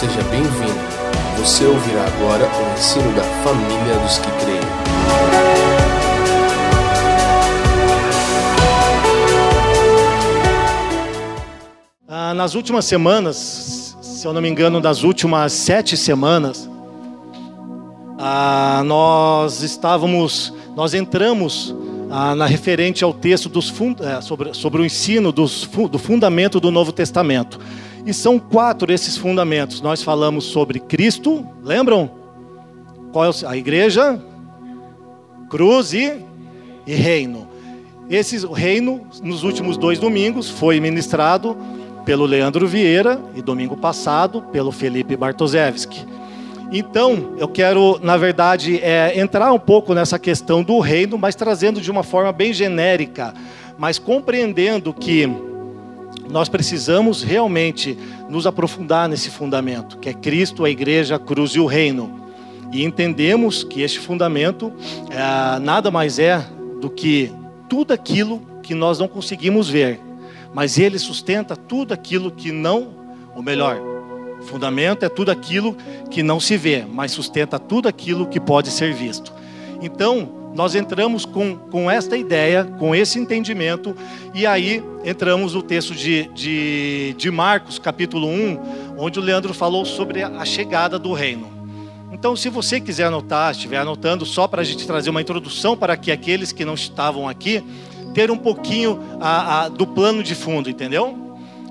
seja bem-vindo. Você ouvirá agora o ensino da família dos que creem. Ah, nas últimas semanas, se eu não me engano, das últimas sete semanas, ah, nós estávamos, nós entramos ah, na referente ao texto dos é, sobre, sobre o ensino dos, do fundamento do Novo Testamento. E são quatro esses fundamentos. Nós falamos sobre Cristo, lembram? Qual é a igreja? Cruz e, e reino. Esse reino, nos últimos dois domingos, foi ministrado pelo Leandro Vieira e domingo passado pelo Felipe Bartoszewski. Então, eu quero, na verdade, é, entrar um pouco nessa questão do reino, mas trazendo de uma forma bem genérica, mas compreendendo que nós precisamos realmente nos aprofundar nesse fundamento, que é Cristo, a igreja, a cruz e o reino. E entendemos que este fundamento é, nada mais é do que tudo aquilo que nós não conseguimos ver, mas ele sustenta tudo aquilo que não, ou melhor, fundamento é tudo aquilo que não se vê, mas sustenta tudo aquilo que pode ser visto. Então, nós entramos com, com esta ideia, com esse entendimento, e aí entramos no texto de, de, de Marcos, capítulo 1, onde o Leandro falou sobre a chegada do reino. Então, se você quiser anotar, estiver anotando, só para a gente trazer uma introdução para que aqueles que não estavam aqui, ter um pouquinho a, a, do plano de fundo, entendeu?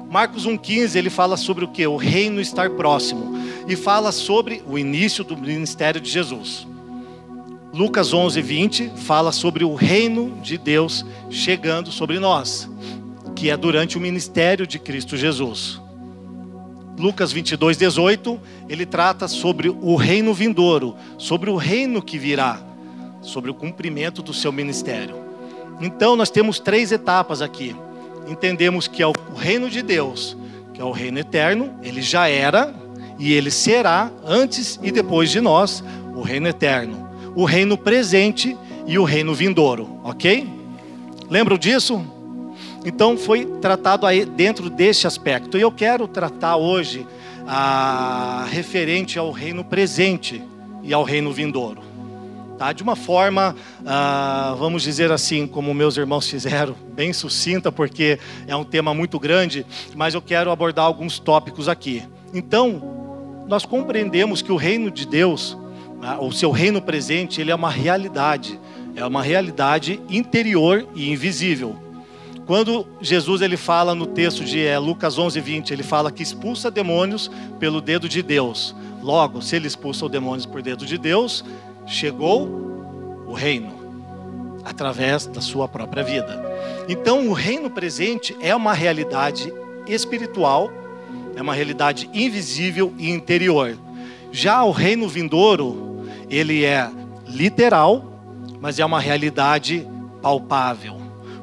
Marcos 1,15 ele fala sobre o que? O reino estar próximo. E fala sobre o início do ministério de Jesus. Lucas 11, 20 fala sobre o reino de Deus chegando sobre nós, que é durante o ministério de Cristo Jesus. Lucas 22, 18, ele trata sobre o reino vindouro, sobre o reino que virá, sobre o cumprimento do seu ministério. Então, nós temos três etapas aqui. Entendemos que é o reino de Deus, que é o reino eterno, ele já era e ele será antes e depois de nós, o reino eterno o reino presente e o reino vindouro, ok? Lembram disso? Então foi tratado aí dentro deste aspecto. E eu quero tratar hoje a referente ao reino presente e ao reino vindouro. Tá? De uma forma, ah, vamos dizer assim, como meus irmãos fizeram, bem sucinta, porque é um tema muito grande, mas eu quero abordar alguns tópicos aqui. Então, nós compreendemos que o reino de Deus? O seu reino presente, ele é uma realidade, é uma realidade interior e invisível. Quando Jesus ele fala no texto de é, Lucas 11, 20, ele fala que expulsa demônios pelo dedo de Deus. Logo, se ele expulsa os demônios por dedo de Deus, chegou o reino através da sua própria vida. Então, o reino presente é uma realidade espiritual, é uma realidade invisível e interior. Já o reino vindouro, ele é literal, mas é uma realidade palpável.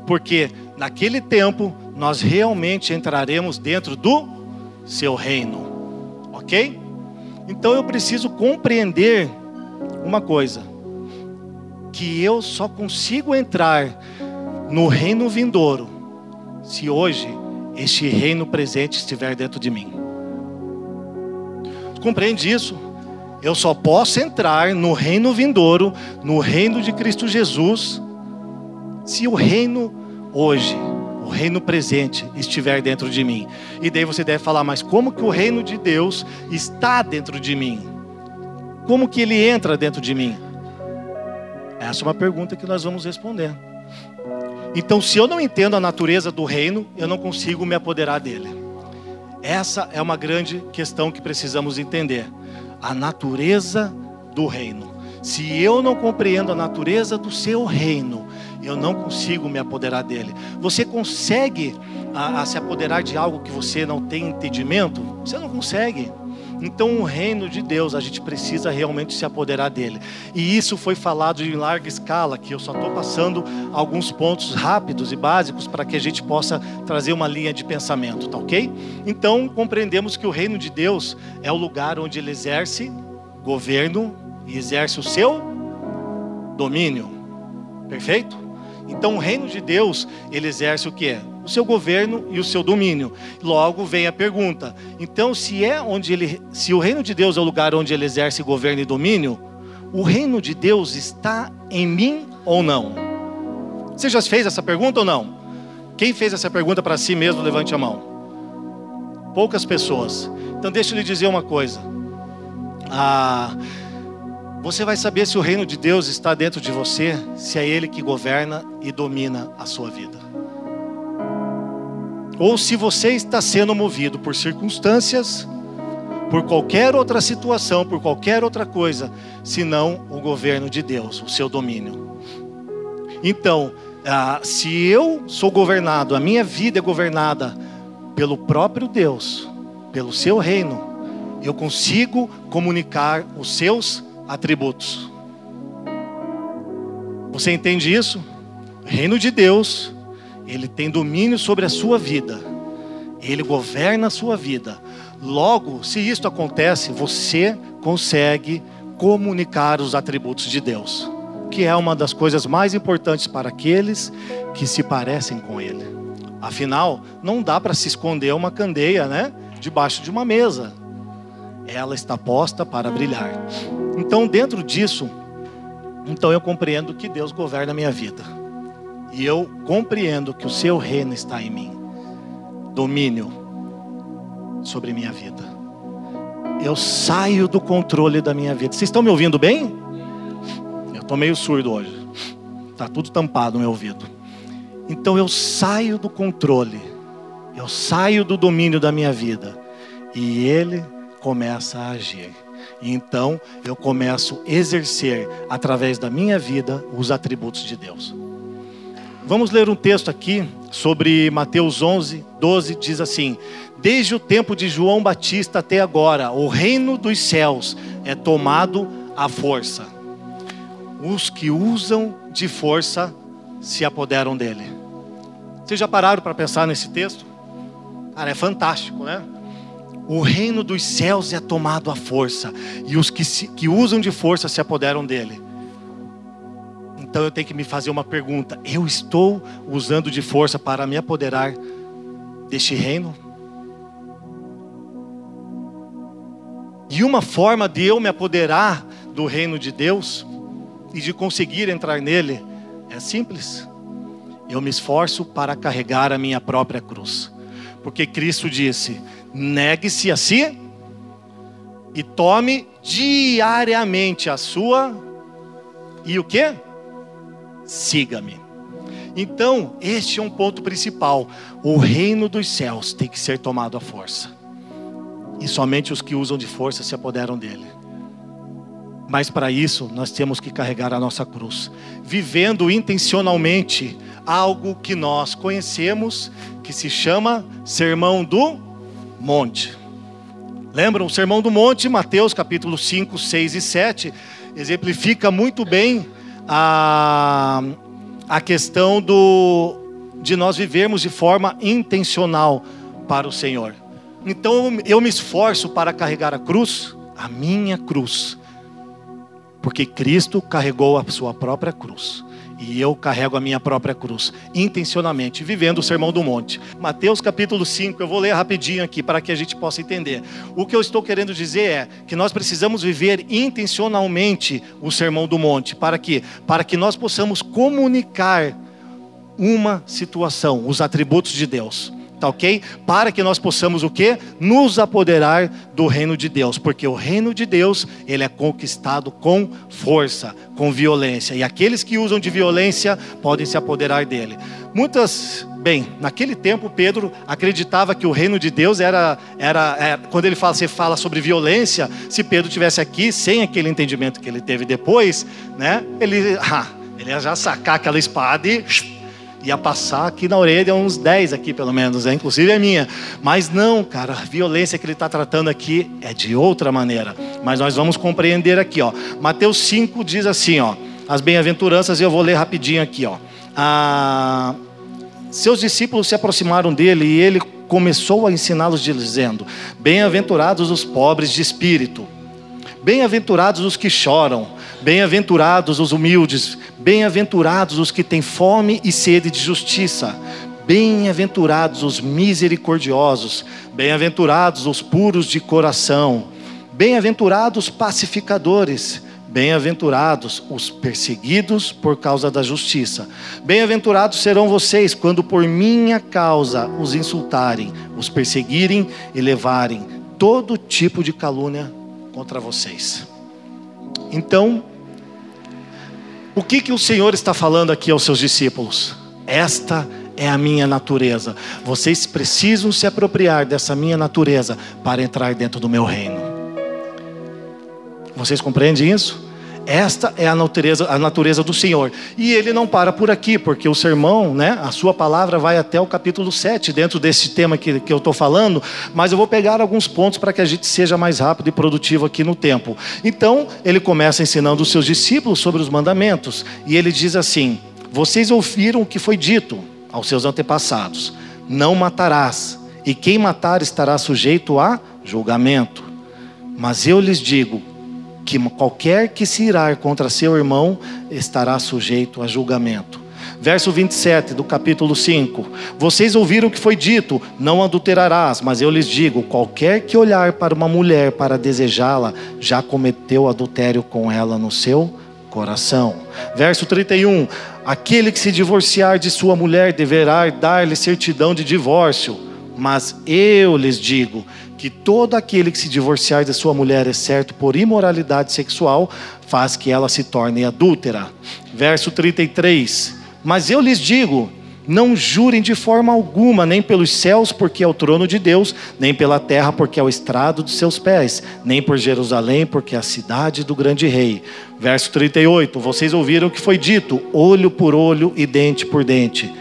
Porque naquele tempo nós realmente entraremos dentro do seu reino. OK? Então eu preciso compreender uma coisa, que eu só consigo entrar no reino vindouro se hoje este reino presente estiver dentro de mim. Compreende isso? Eu só posso entrar no reino vindouro, no reino de Cristo Jesus, se o reino hoje, o reino presente, estiver dentro de mim. E daí você deve falar, mas como que o reino de Deus está dentro de mim? Como que ele entra dentro de mim? Essa é uma pergunta que nós vamos responder. Então, se eu não entendo a natureza do reino, eu não consigo me apoderar dele. Essa é uma grande questão que precisamos entender a natureza do reino. Se eu não compreendo a natureza do seu reino, eu não consigo me apoderar dele. Você consegue a, a se apoderar de algo que você não tem entendimento? Você não consegue. Então, o reino de Deus, a gente precisa realmente se apoderar dele. E isso foi falado em larga escala, que eu só estou passando alguns pontos rápidos e básicos para que a gente possa trazer uma linha de pensamento, tá ok? Então, compreendemos que o reino de Deus é o lugar onde ele exerce governo e exerce o seu domínio. Perfeito? Então o reino de Deus, ele exerce o quê? O seu governo e o seu domínio. Logo vem a pergunta: então se é onde ele, se o reino de Deus é o lugar onde ele exerce governo e domínio, o reino de Deus está em mim ou não? Você já fez essa pergunta ou não? Quem fez essa pergunta para si mesmo, levante a mão. Poucas pessoas. Então deixa eu lhe dizer uma coisa. Ah, você vai saber se o reino de Deus está dentro de você, se é Ele que governa e domina a sua vida. Ou se você está sendo movido por circunstâncias, por qualquer outra situação, por qualquer outra coisa, senão o governo de Deus, o seu domínio. Então, ah, se eu sou governado, a minha vida é governada pelo próprio Deus, pelo seu reino, eu consigo comunicar os seus atributos. Você entende isso? Reino de Deus, ele tem domínio sobre a sua vida, ele governa a sua vida. Logo, se isto acontece, você consegue comunicar os atributos de Deus que é uma das coisas mais importantes para aqueles que se parecem com Ele. Afinal, não dá para se esconder uma candeia, né, debaixo de uma mesa. Ela está posta para brilhar. Então, dentro disso, então eu compreendo que Deus governa a minha vida. E eu compreendo que o seu reino está em mim. Domínio sobre minha vida. Eu saio do controle da minha vida. Vocês estão me ouvindo bem? Estou meio surdo hoje. Está tudo tampado no meu ouvido. Então eu saio do controle. Eu saio do domínio da minha vida. E ele começa a agir. E então eu começo a exercer através da minha vida os atributos de Deus. Vamos ler um texto aqui sobre Mateus 11, 12, diz assim: Desde o tempo de João Batista até agora, o reino dos céus é tomado à força os que usam de força se apoderam dele. Vocês já pararam para pensar nesse texto? Cara, é fantástico, né? O reino dos céus é tomado à força, e os que, se, que usam de força se apoderam dele. Então eu tenho que me fazer uma pergunta: eu estou usando de força para me apoderar deste reino? E uma forma de eu me apoderar do reino de Deus e de conseguir entrar nele é simples. Eu me esforço para carregar a minha própria cruz. Porque Cristo disse: negue-se a si e tome diariamente a sua e o que? Siga-me. Então, este é um ponto principal. O reino dos céus tem que ser tomado à força. E somente os que usam de força se apoderam dele. Mas para isso nós temos que carregar a nossa cruz, vivendo intencionalmente algo que nós conhecemos, que se chama Sermão do Monte. Lembram o Sermão do Monte, Mateus capítulo 5, 6 e 7, exemplifica muito bem a, a questão do, de nós vivermos de forma intencional para o Senhor. Então eu me esforço para carregar a cruz, a minha cruz porque Cristo carregou a sua própria cruz. E eu carrego a minha própria cruz, intencionalmente, vivendo o sermão do monte. Mateus capítulo 5, eu vou ler rapidinho aqui para que a gente possa entender. O que eu estou querendo dizer é que nós precisamos viver intencionalmente o sermão do monte. Para quê? Para que nós possamos comunicar uma situação, os atributos de Deus tá ok? Para que nós possamos o quê? Nos apoderar do reino de Deus, porque o reino de Deus, ele é conquistado com força, com violência, e aqueles que usam de violência podem se apoderar dele. Muitas, bem, naquele tempo Pedro acreditava que o reino de Deus era, era, era quando ele fala, você fala sobre violência, se Pedro tivesse aqui sem aquele entendimento que ele teve depois, né? Ele, ah, ele ia já sacar aquela espada e ia passar aqui na orelha uns 10 aqui pelo menos, né? inclusive é minha. Mas não, cara, a violência que ele está tratando aqui é de outra maneira. Mas nós vamos compreender aqui, ó. Mateus 5 diz assim, ó, as bem-aventuranças, eu vou ler rapidinho aqui, ó. Ah, seus discípulos se aproximaram dele e ele começou a ensiná-los dizendo: Bem-aventurados os pobres de espírito, bem-aventurados os que choram, bem-aventurados os humildes, Bem-aventurados os que têm fome e sede de justiça. Bem-aventurados os misericordiosos. Bem-aventurados os puros de coração. Bem-aventurados pacificadores. Bem-aventurados os perseguidos por causa da justiça. Bem-aventurados serão vocês quando por minha causa os insultarem, os perseguirem e levarem todo tipo de calúnia contra vocês. Então, o que, que o Senhor está falando aqui aos seus discípulos? Esta é a minha natureza. Vocês precisam se apropriar dessa minha natureza para entrar dentro do meu reino. Vocês compreendem isso? Esta é a natureza, a natureza do Senhor. E ele não para por aqui, porque o sermão, né, a sua palavra vai até o capítulo 7, dentro desse tema que, que eu estou falando, mas eu vou pegar alguns pontos para que a gente seja mais rápido e produtivo aqui no tempo. Então, ele começa ensinando os seus discípulos sobre os mandamentos, e ele diz assim: Vocês ouviram o que foi dito aos seus antepassados: Não matarás, e quem matar estará sujeito a julgamento. Mas eu lhes digo: que qualquer que se irar contra seu irmão estará sujeito a julgamento. Verso 27 do capítulo 5: Vocês ouviram o que foi dito: Não adulterarás, mas eu lhes digo: qualquer que olhar para uma mulher para desejá-la, já cometeu adultério com ela no seu coração. Verso 31: Aquele que se divorciar de sua mulher deverá dar-lhe certidão de divórcio, mas eu lhes digo que todo aquele que se divorciar de sua mulher, exceto por imoralidade sexual, faz que ela se torne adúltera. Verso 33. Mas eu lhes digo: não jurem de forma alguma, nem pelos céus, porque é o trono de Deus, nem pela terra, porque é o estrado dos seus pés, nem por Jerusalém, porque é a cidade do grande rei. Verso 38: Vocês ouviram o que foi dito: olho por olho e dente por dente.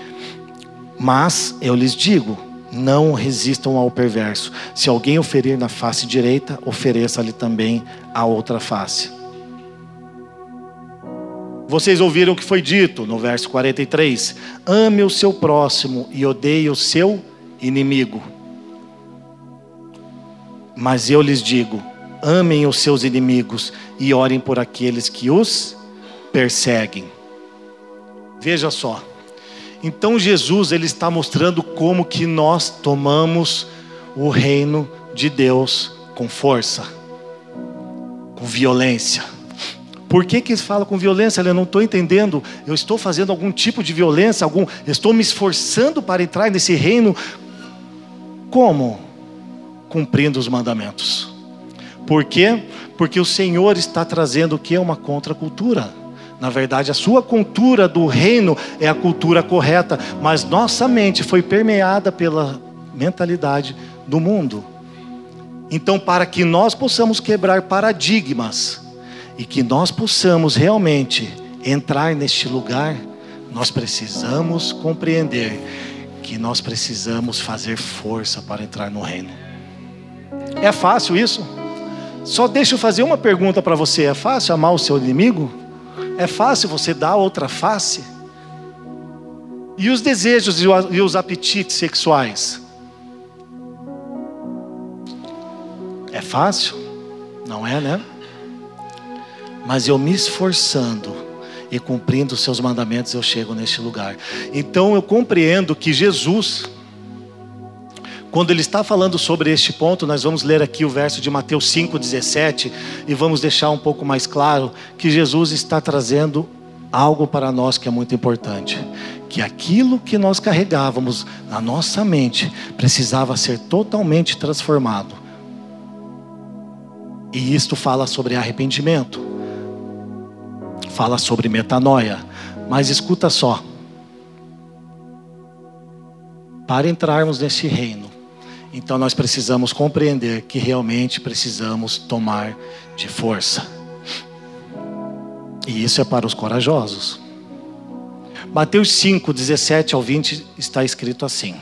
Mas eu lhes digo: não resistam ao perverso. Se alguém oferir na face direita, ofereça-lhe também a outra face. Vocês ouviram o que foi dito no verso 43: ame o seu próximo e odeie o seu inimigo. Mas eu lhes digo: amem os seus inimigos e orem por aqueles que os perseguem. Veja só. Então Jesus ele está mostrando como que nós tomamos o reino de Deus com força, com violência. Por que, que fala com violência? Eu não estou entendendo. Eu estou fazendo algum tipo de violência, algum, estou me esforçando para entrar nesse reino. Como? Cumprindo os mandamentos. Por quê? Porque o Senhor está trazendo o que é uma contracultura. Na verdade, a sua cultura do reino é a cultura correta, mas nossa mente foi permeada pela mentalidade do mundo. Então, para que nós possamos quebrar paradigmas e que nós possamos realmente entrar neste lugar, nós precisamos compreender que nós precisamos fazer força para entrar no reino. É fácil isso? Só deixa eu fazer uma pergunta para você: é fácil amar o seu inimigo? É fácil você dar outra face? E os desejos e os apetites sexuais? É fácil? Não é, né? Mas eu me esforçando e cumprindo os seus mandamentos, eu chego neste lugar. Então eu compreendo que Jesus quando ele está falando sobre este ponto, nós vamos ler aqui o verso de Mateus 5,17 e vamos deixar um pouco mais claro que Jesus está trazendo algo para nós que é muito importante. Que aquilo que nós carregávamos na nossa mente precisava ser totalmente transformado. E isto fala sobre arrependimento, fala sobre metanoia. Mas escuta só. Para entrarmos nesse reino, então nós precisamos compreender que realmente precisamos tomar de força. E isso é para os corajosos. Mateus 5, 17 ao 20 está escrito assim: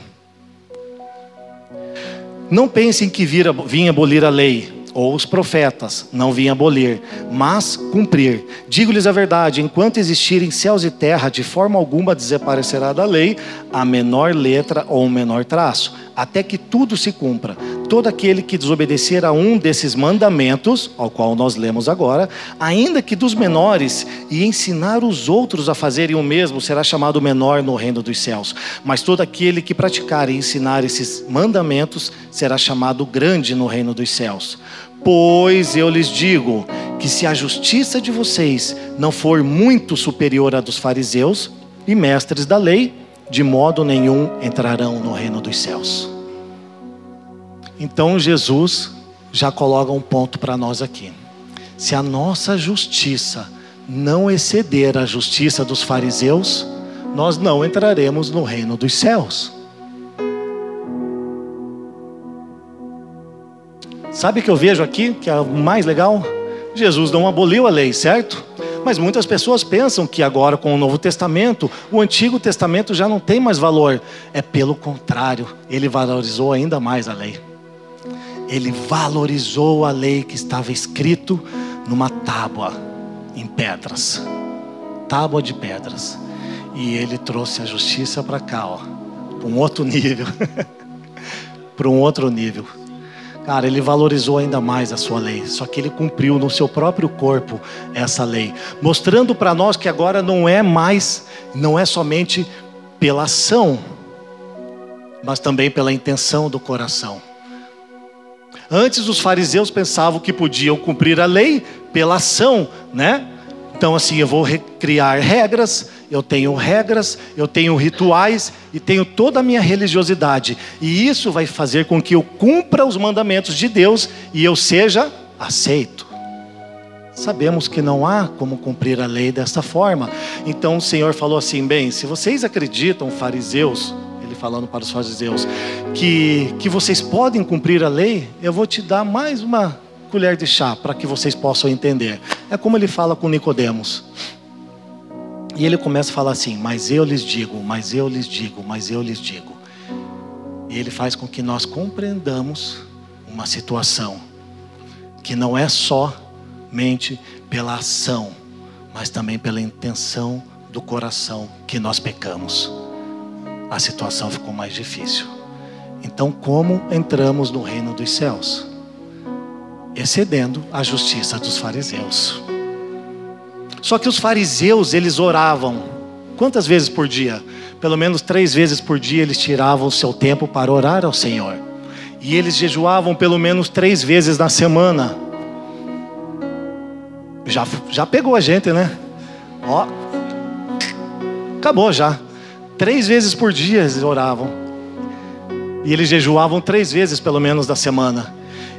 Não pensem que vim abolir a lei ou os profetas não vinham abolir, mas cumprir. Digo-lhes a verdade: enquanto existirem céus e terra, de forma alguma desaparecerá da lei a menor letra ou o menor traço, até que tudo se cumpra. todo aquele que desobedecer a um desses mandamentos, ao qual nós lemos agora, ainda que dos menores, e ensinar os outros a fazerem o mesmo, será chamado menor no reino dos céus. Mas todo aquele que praticar e ensinar esses mandamentos será chamado grande no reino dos céus. Pois eu lhes digo que se a justiça de vocês não for muito superior à dos fariseus e mestres da lei, de modo nenhum entrarão no reino dos céus. Então Jesus já coloca um ponto para nós aqui. Se a nossa justiça não exceder a justiça dos fariseus, nós não entraremos no reino dos céus. Sabe o que eu vejo aqui, que é o mais legal? Jesus não aboliu a lei, certo? Mas muitas pessoas pensam que agora, com o Novo Testamento, o Antigo Testamento já não tem mais valor. É pelo contrário, ele valorizou ainda mais a lei ele valorizou a lei que estava escrito numa tábua em pedras, tábua de pedras, e ele trouxe a justiça para cá, ó, para um outro nível, para um outro nível. Cara, ele valorizou ainda mais a sua lei, só que ele cumpriu no seu próprio corpo essa lei, mostrando para nós que agora não é mais, não é somente pela ação, mas também pela intenção do coração. Antes os fariseus pensavam que podiam cumprir a lei pela ação, né? Então assim, eu vou criar regras, eu tenho regras, eu tenho rituais e tenho toda a minha religiosidade. E isso vai fazer com que eu cumpra os mandamentos de Deus e eu seja aceito. Sabemos que não há como cumprir a lei dessa forma. Então o Senhor falou assim: bem, se vocês acreditam, fariseus, falando para os fariseus, que, que vocês podem cumprir a lei, eu vou te dar mais uma colher de chá para que vocês possam entender. É como ele fala com Nicodemos. E ele começa a falar assim: Mas eu lhes digo, mas eu lhes digo, mas eu lhes digo. E ele faz com que nós compreendamos uma situação que não é somente pela ação, mas também pela intenção do coração que nós pecamos a situação ficou mais difícil. Então, como entramos no reino dos céus? Excedendo a justiça dos fariseus. Só que os fariseus, eles oravam quantas vezes por dia? Pelo menos três vezes por dia eles tiravam o seu tempo para orar ao Senhor. E eles jejuavam pelo menos três vezes na semana. Já, já pegou a gente, né? Ó, acabou já. Três vezes por dia eles oravam. E eles jejuavam três vezes, pelo menos, da semana.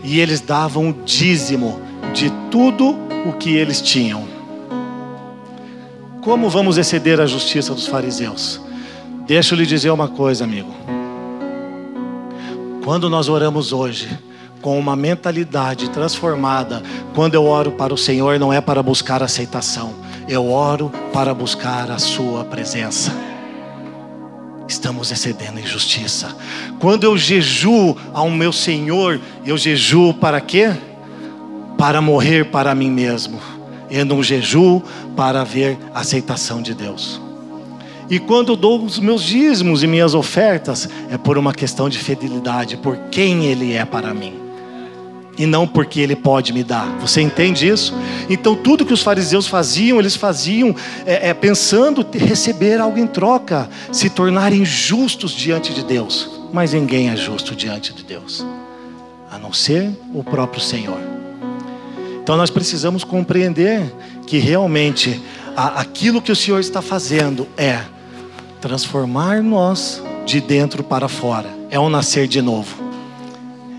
E eles davam o dízimo de tudo o que eles tinham. Como vamos exceder a justiça dos fariseus? Deixa eu lhe dizer uma coisa, amigo. Quando nós oramos hoje, com uma mentalidade transformada, quando eu oro para o Senhor, não é para buscar aceitação, eu oro para buscar a Sua presença estamos excedendo em justiça. Quando eu jejuo ao meu Senhor, eu jejuo para quê? Para morrer para mim mesmo. E não jejuo para ver a aceitação de Deus. E quando eu dou os meus dízimos e minhas ofertas, é por uma questão de fidelidade, por quem Ele é para mim e não porque ele pode me dar. Você entende isso? Então, tudo que os fariseus faziam, eles faziam é, é, pensando receber algo em troca, se tornarem justos diante de Deus. Mas ninguém é justo diante de Deus, a não ser o próprio Senhor. Então, nós precisamos compreender que realmente a, aquilo que o Senhor está fazendo é transformar nós de dentro para fora, é um nascer de novo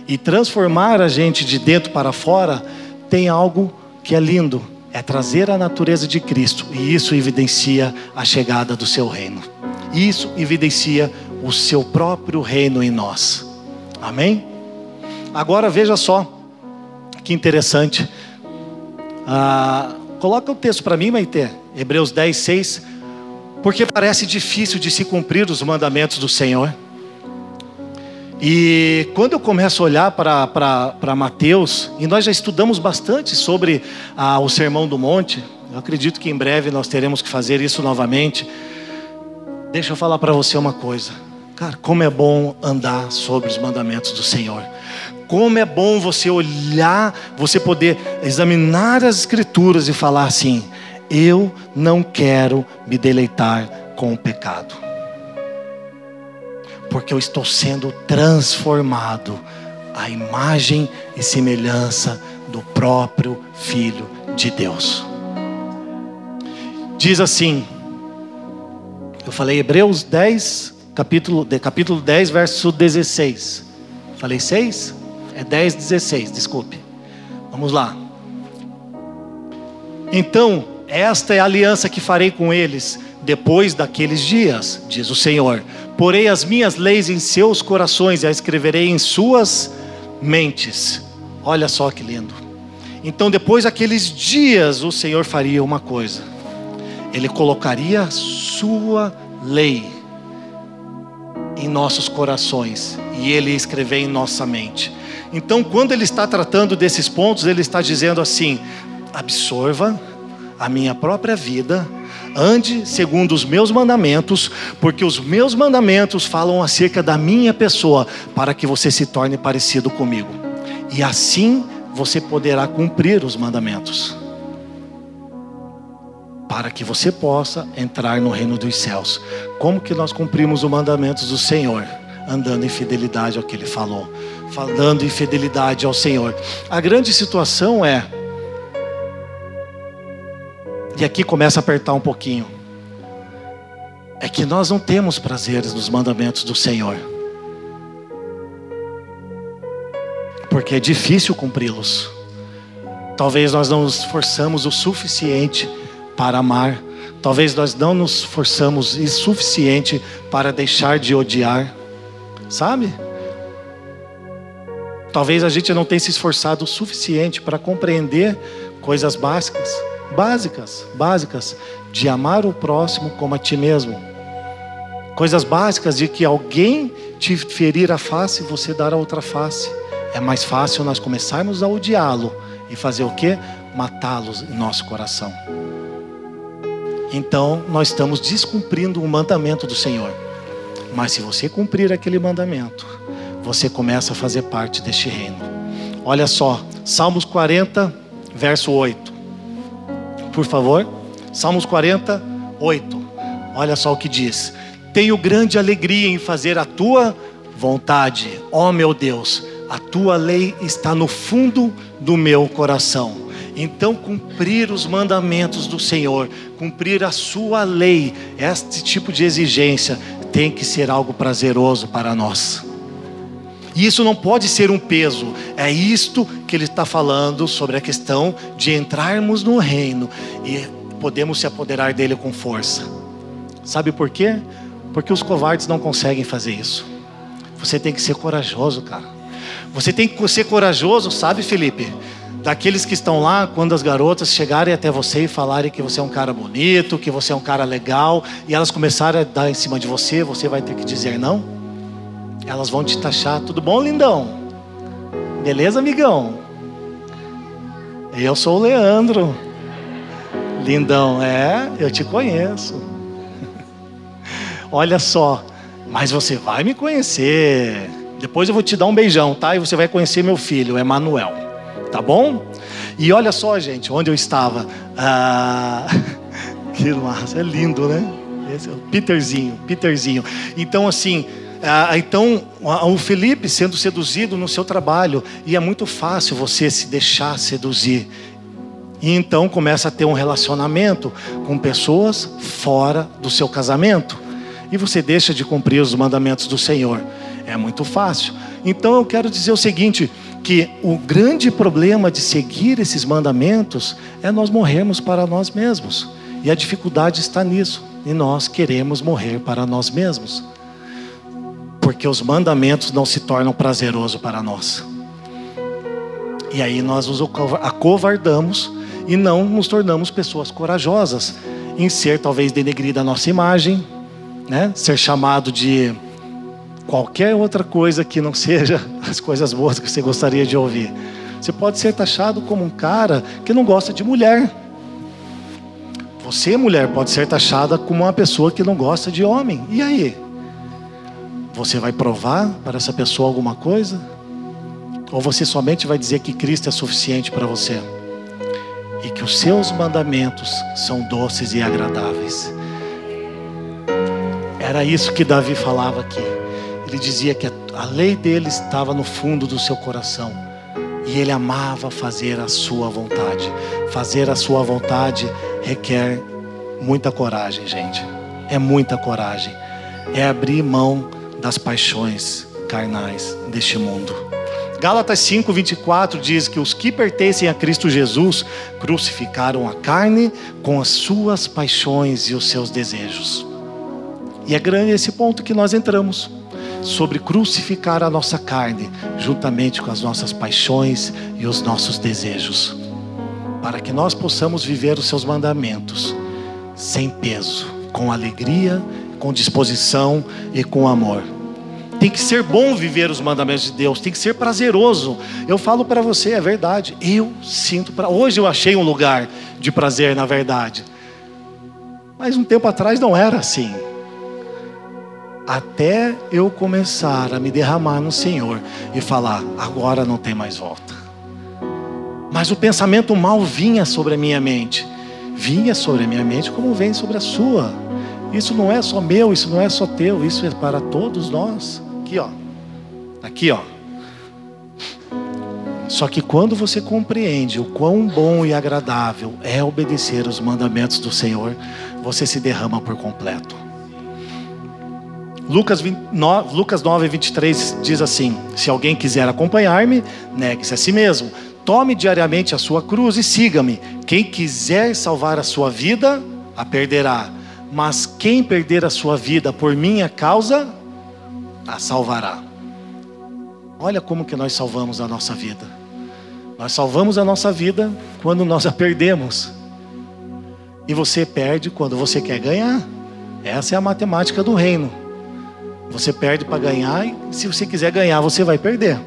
e transformar a gente de dentro para fora, tem algo que é lindo, é trazer a natureza de Cristo, e isso evidencia a chegada do seu reino. Isso evidencia o seu próprio reino em nós. Amém? Agora veja só que interessante. Ah, coloca o texto para mim, Maite. Hebreus 10, 6. Porque parece difícil de se cumprir os mandamentos do Senhor e quando eu começo a olhar para Mateus, e nós já estudamos bastante sobre ah, o Sermão do Monte, eu acredito que em breve nós teremos que fazer isso novamente. Deixa eu falar para você uma coisa, cara, como é bom andar sobre os mandamentos do Senhor, Como é bom você olhar, você poder examinar as Escrituras e falar assim: eu não quero me deleitar com o pecado, porque eu estou sendo transformado à imagem e semelhança do próprio Filho de Deus. Diz assim, eu falei Hebreus 10, capítulo, capítulo 10, verso 16. Falei 6? É 10, 16, desculpe. Vamos lá. Então, esta é a aliança que farei com eles depois daqueles dias, diz o Senhor. Porei as minhas leis em seus corações e as escreverei em suas mentes. Olha só que lindo. Então, depois daqueles dias, o Senhor faria uma coisa: Ele colocaria sua lei em nossos corações e Ele escrever em nossa mente. Então, quando Ele está tratando desses pontos, Ele está dizendo assim: absorva a minha própria vida, ande segundo os meus mandamentos, porque os meus mandamentos falam acerca da minha pessoa, para que você se torne parecido comigo. E assim você poderá cumprir os mandamentos. Para que você possa entrar no reino dos céus. Como que nós cumprimos os mandamentos do Senhor? Andando em fidelidade ao que Ele falou, falando em fidelidade ao Senhor. A grande situação é e aqui começa a apertar um pouquinho. É que nós não temos prazeres nos mandamentos do Senhor. Porque é difícil cumpri-los. Talvez nós não nos esforçamos o suficiente para amar. Talvez nós não nos esforçamos o suficiente para deixar de odiar. Sabe? Talvez a gente não tenha se esforçado o suficiente para compreender coisas básicas básicas, básicas de amar o próximo como a ti mesmo. Coisas básicas de que alguém te ferir a face você dar a outra face. É mais fácil nós começarmos a odiá-lo e fazer o que? Matá-los em nosso coração. Então, nós estamos descumprindo o mandamento do Senhor. Mas se você cumprir aquele mandamento, você começa a fazer parte deste reino. Olha só, Salmos 40, verso 8 por favor. Salmos 48. Olha só o que diz: Tenho grande alegria em fazer a tua vontade, ó meu Deus. A tua lei está no fundo do meu coração. Então, cumprir os mandamentos do Senhor, cumprir a sua lei, este tipo de exigência tem que ser algo prazeroso para nós. E isso não pode ser um peso. É isto que ele está falando sobre a questão de entrarmos no reino e podemos se apoderar dele com força. Sabe por quê? Porque os covardes não conseguem fazer isso. Você tem que ser corajoso, cara. Você tem que ser corajoso, sabe, Felipe? Daqueles que estão lá, quando as garotas chegarem até você e falarem que você é um cara bonito, que você é um cara legal, e elas começarem a dar em cima de você, você vai ter que dizer não? Elas vão te taxar. Tudo bom, lindão? Beleza, amigão? Eu sou o Leandro. Lindão, é, eu te conheço. Olha só, mas você vai me conhecer. Depois eu vou te dar um beijão, tá? E você vai conhecer meu filho, Emanuel. Tá bom? E olha só, gente, onde eu estava. Ah, que massa, é lindo, né? Esse é o Peterzinho, Peterzinho. Então, assim, ah, então, o Felipe sendo seduzido no seu trabalho, e é muito fácil você se deixar seduzir. E então começa a ter um relacionamento com pessoas fora do seu casamento. E você deixa de cumprir os mandamentos do Senhor. É muito fácil. Então eu quero dizer o seguinte: que o grande problema de seguir esses mandamentos é nós morrermos para nós mesmos. E a dificuldade está nisso. E nós queremos morrer para nós mesmos porque os mandamentos não se tornam prazeroso para nós. E aí nós nos acovardamos e não nos tornamos pessoas corajosas em ser talvez denegrida a nossa imagem, né? Ser chamado de qualquer outra coisa que não seja as coisas boas que você gostaria de ouvir. Você pode ser taxado como um cara que não gosta de mulher. Você, mulher, pode ser taxada como uma pessoa que não gosta de homem. E aí? Você vai provar para essa pessoa alguma coisa? Ou você somente vai dizer que Cristo é suficiente para você? E que os seus mandamentos são doces e agradáveis. Era isso que Davi falava aqui. Ele dizia que a lei dele estava no fundo do seu coração. E ele amava fazer a sua vontade. Fazer a sua vontade requer muita coragem, gente. É muita coragem. É abrir mão das paixões carnais deste mundo. Gálatas 5:24 diz que os que pertencem a Cristo Jesus crucificaram a carne com as suas paixões e os seus desejos. E é grande esse ponto que nós entramos sobre crucificar a nossa carne juntamente com as nossas paixões e os nossos desejos, para que nós possamos viver os seus mandamentos sem peso, com alegria, com disposição e com amor. Tem que ser bom viver os mandamentos de Deus, tem que ser prazeroso. Eu falo para você, é verdade. Eu sinto para hoje eu achei um lugar de prazer, na verdade. Mas um tempo atrás não era assim. Até eu começar a me derramar no Senhor e falar: agora não tem mais volta. Mas o pensamento mal vinha sobre a minha mente vinha sobre a minha mente como vem sobre a sua. Isso não é só meu, isso não é só teu, isso é para todos nós. Aqui, ó. Aqui, ó. Só que quando você compreende o quão bom e agradável é obedecer os mandamentos do Senhor, você se derrama por completo. Lucas, 9, Lucas 9, 23 diz assim: Se alguém quiser acompanhar-me, negue-se a si mesmo, Tome diariamente a sua cruz e siga-me. Quem quiser salvar a sua vida, a perderá. Mas quem perder a sua vida por minha causa, a salvará. Olha como que nós salvamos a nossa vida. Nós salvamos a nossa vida quando nós a perdemos. E você perde quando você quer ganhar. Essa é a matemática do reino. Você perde para ganhar e se você quiser ganhar, você vai perder.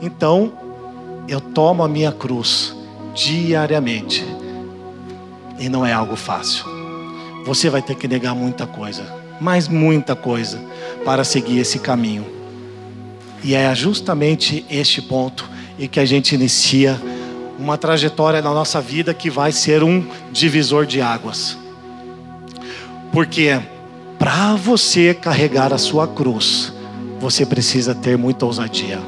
Então, eu tomo a minha cruz diariamente. E não é algo fácil. Você vai ter que negar muita coisa, mas muita coisa, para seguir esse caminho. E é justamente este ponto em que a gente inicia uma trajetória na nossa vida que vai ser um divisor de águas. Porque para você carregar a sua cruz, você precisa ter muita ousadia.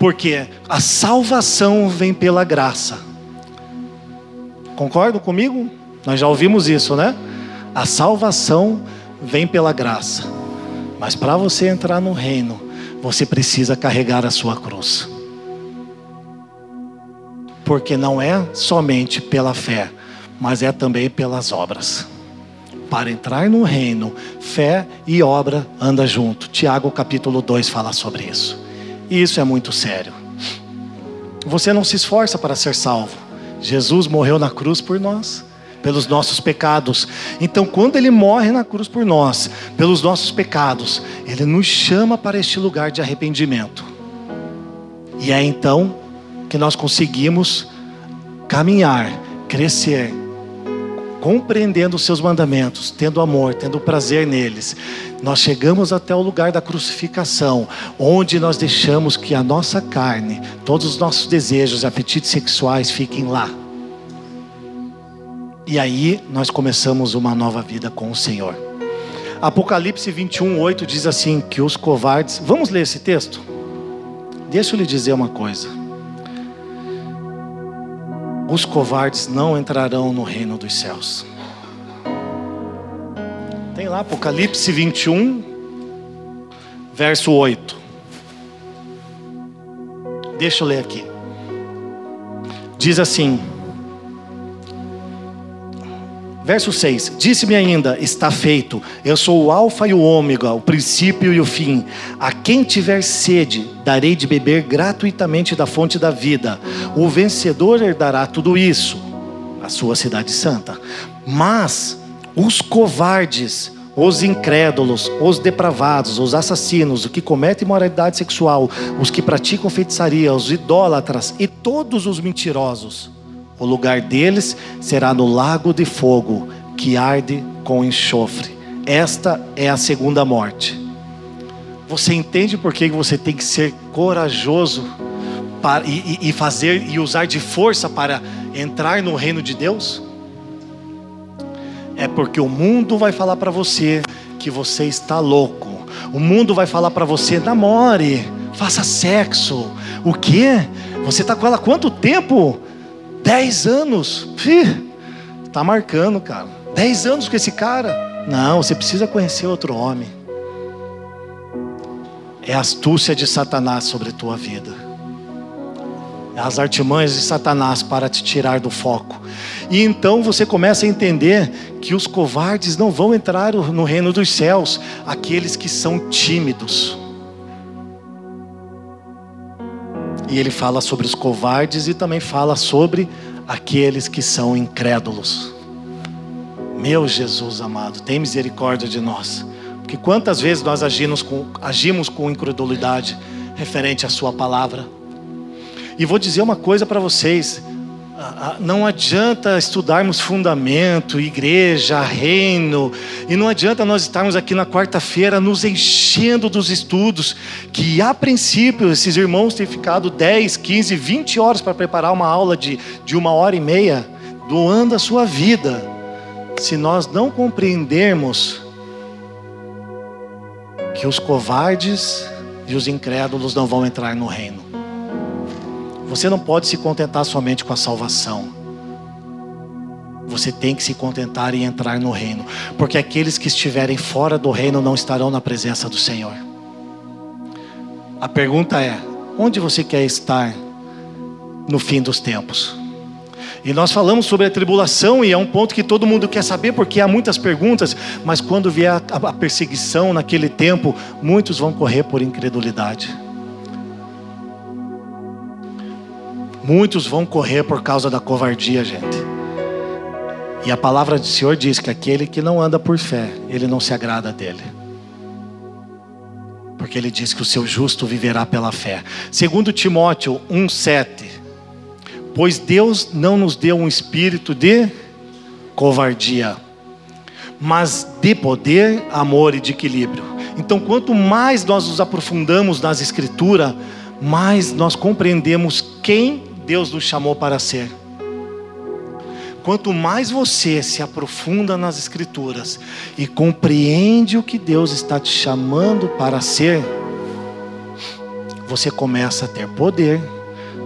Porque a salvação vem pela graça. Concordam comigo? Nós já ouvimos isso, né? A salvação vem pela graça. Mas para você entrar no reino, você precisa carregar a sua cruz. Porque não é somente pela fé, mas é também pelas obras. Para entrar no reino, fé e obra andam junto. Tiago capítulo 2 fala sobre isso. E isso é muito sério. Você não se esforça para ser salvo. Jesus morreu na cruz por nós, pelos nossos pecados. Então, quando ele morre na cruz por nós, pelos nossos pecados, ele nos chama para este lugar de arrependimento. E é então que nós conseguimos caminhar, crescer, compreendendo os seus mandamentos, tendo amor, tendo prazer neles, nós chegamos até o lugar da crucificação, onde nós deixamos que a nossa carne, todos os nossos desejos apetites sexuais fiquem lá. E aí nós começamos uma nova vida com o Senhor. Apocalipse 21, 8 diz assim: que os covardes. Vamos ler esse texto? Deixa eu lhe dizer uma coisa. Os covardes não entrarão no reino dos céus. Tem lá Apocalipse 21, verso 8. Deixa eu ler aqui. Diz assim: Verso 6: Disse-me ainda: Está feito, eu sou o Alfa e o Ômega, o princípio e o fim. A quem tiver sede, darei de beber gratuitamente da fonte da vida. O vencedor herdará tudo isso, a sua cidade santa. Mas os covardes, os incrédulos, os depravados, os assassinos, os que cometem imoralidade sexual, os que praticam feitiçaria, os idólatras e todos os mentirosos. O lugar deles será no lago de fogo, que arde com enxofre. Esta é a segunda morte. Você entende por que você tem que ser corajoso para, e, e fazer e usar de força para entrar no reino de Deus? É porque o mundo vai falar para você que você está louco. O mundo vai falar para você: namore, faça sexo. O quê? Você está com ela há quanto tempo? Dez anos. Está marcando, cara. Dez anos com esse cara. Não, você precisa conhecer outro homem é a astúcia de Satanás sobre a tua vida. É as artimanhas de Satanás para te tirar do foco. E então você começa a entender que os covardes não vão entrar no reino dos céus, aqueles que são tímidos. E ele fala sobre os covardes e também fala sobre aqueles que são incrédulos. Meu Jesus amado, tem misericórdia de nós. Que quantas vezes nós agimos com, agimos com incredulidade referente à Sua palavra. E vou dizer uma coisa para vocês: não adianta estudarmos fundamento, igreja, reino, e não adianta nós estarmos aqui na quarta-feira nos enchendo dos estudos, que a princípio esses irmãos têm ficado 10, 15, 20 horas para preparar uma aula de, de uma hora e meia, doando a sua vida. Se nós não compreendermos que os covardes e os incrédulos não vão entrar no reino. Você não pode se contentar somente com a salvação. Você tem que se contentar em entrar no reino, porque aqueles que estiverem fora do reino não estarão na presença do Senhor. A pergunta é: onde você quer estar no fim dos tempos? E nós falamos sobre a tribulação, e é um ponto que todo mundo quer saber, porque há muitas perguntas, mas quando vier a perseguição naquele tempo, muitos vão correr por incredulidade. Muitos vão correr por causa da covardia, gente. E a palavra do Senhor diz que aquele que não anda por fé, ele não se agrada dele. Porque ele diz que o seu justo viverá pela fé. Segundo Timóteo 1:7 Pois Deus não nos deu um espírito de covardia, mas de poder, amor e de equilíbrio. Então, quanto mais nós nos aprofundamos nas Escrituras, mais nós compreendemos quem Deus nos chamou para ser. Quanto mais você se aprofunda nas Escrituras e compreende o que Deus está te chamando para ser, você começa a ter poder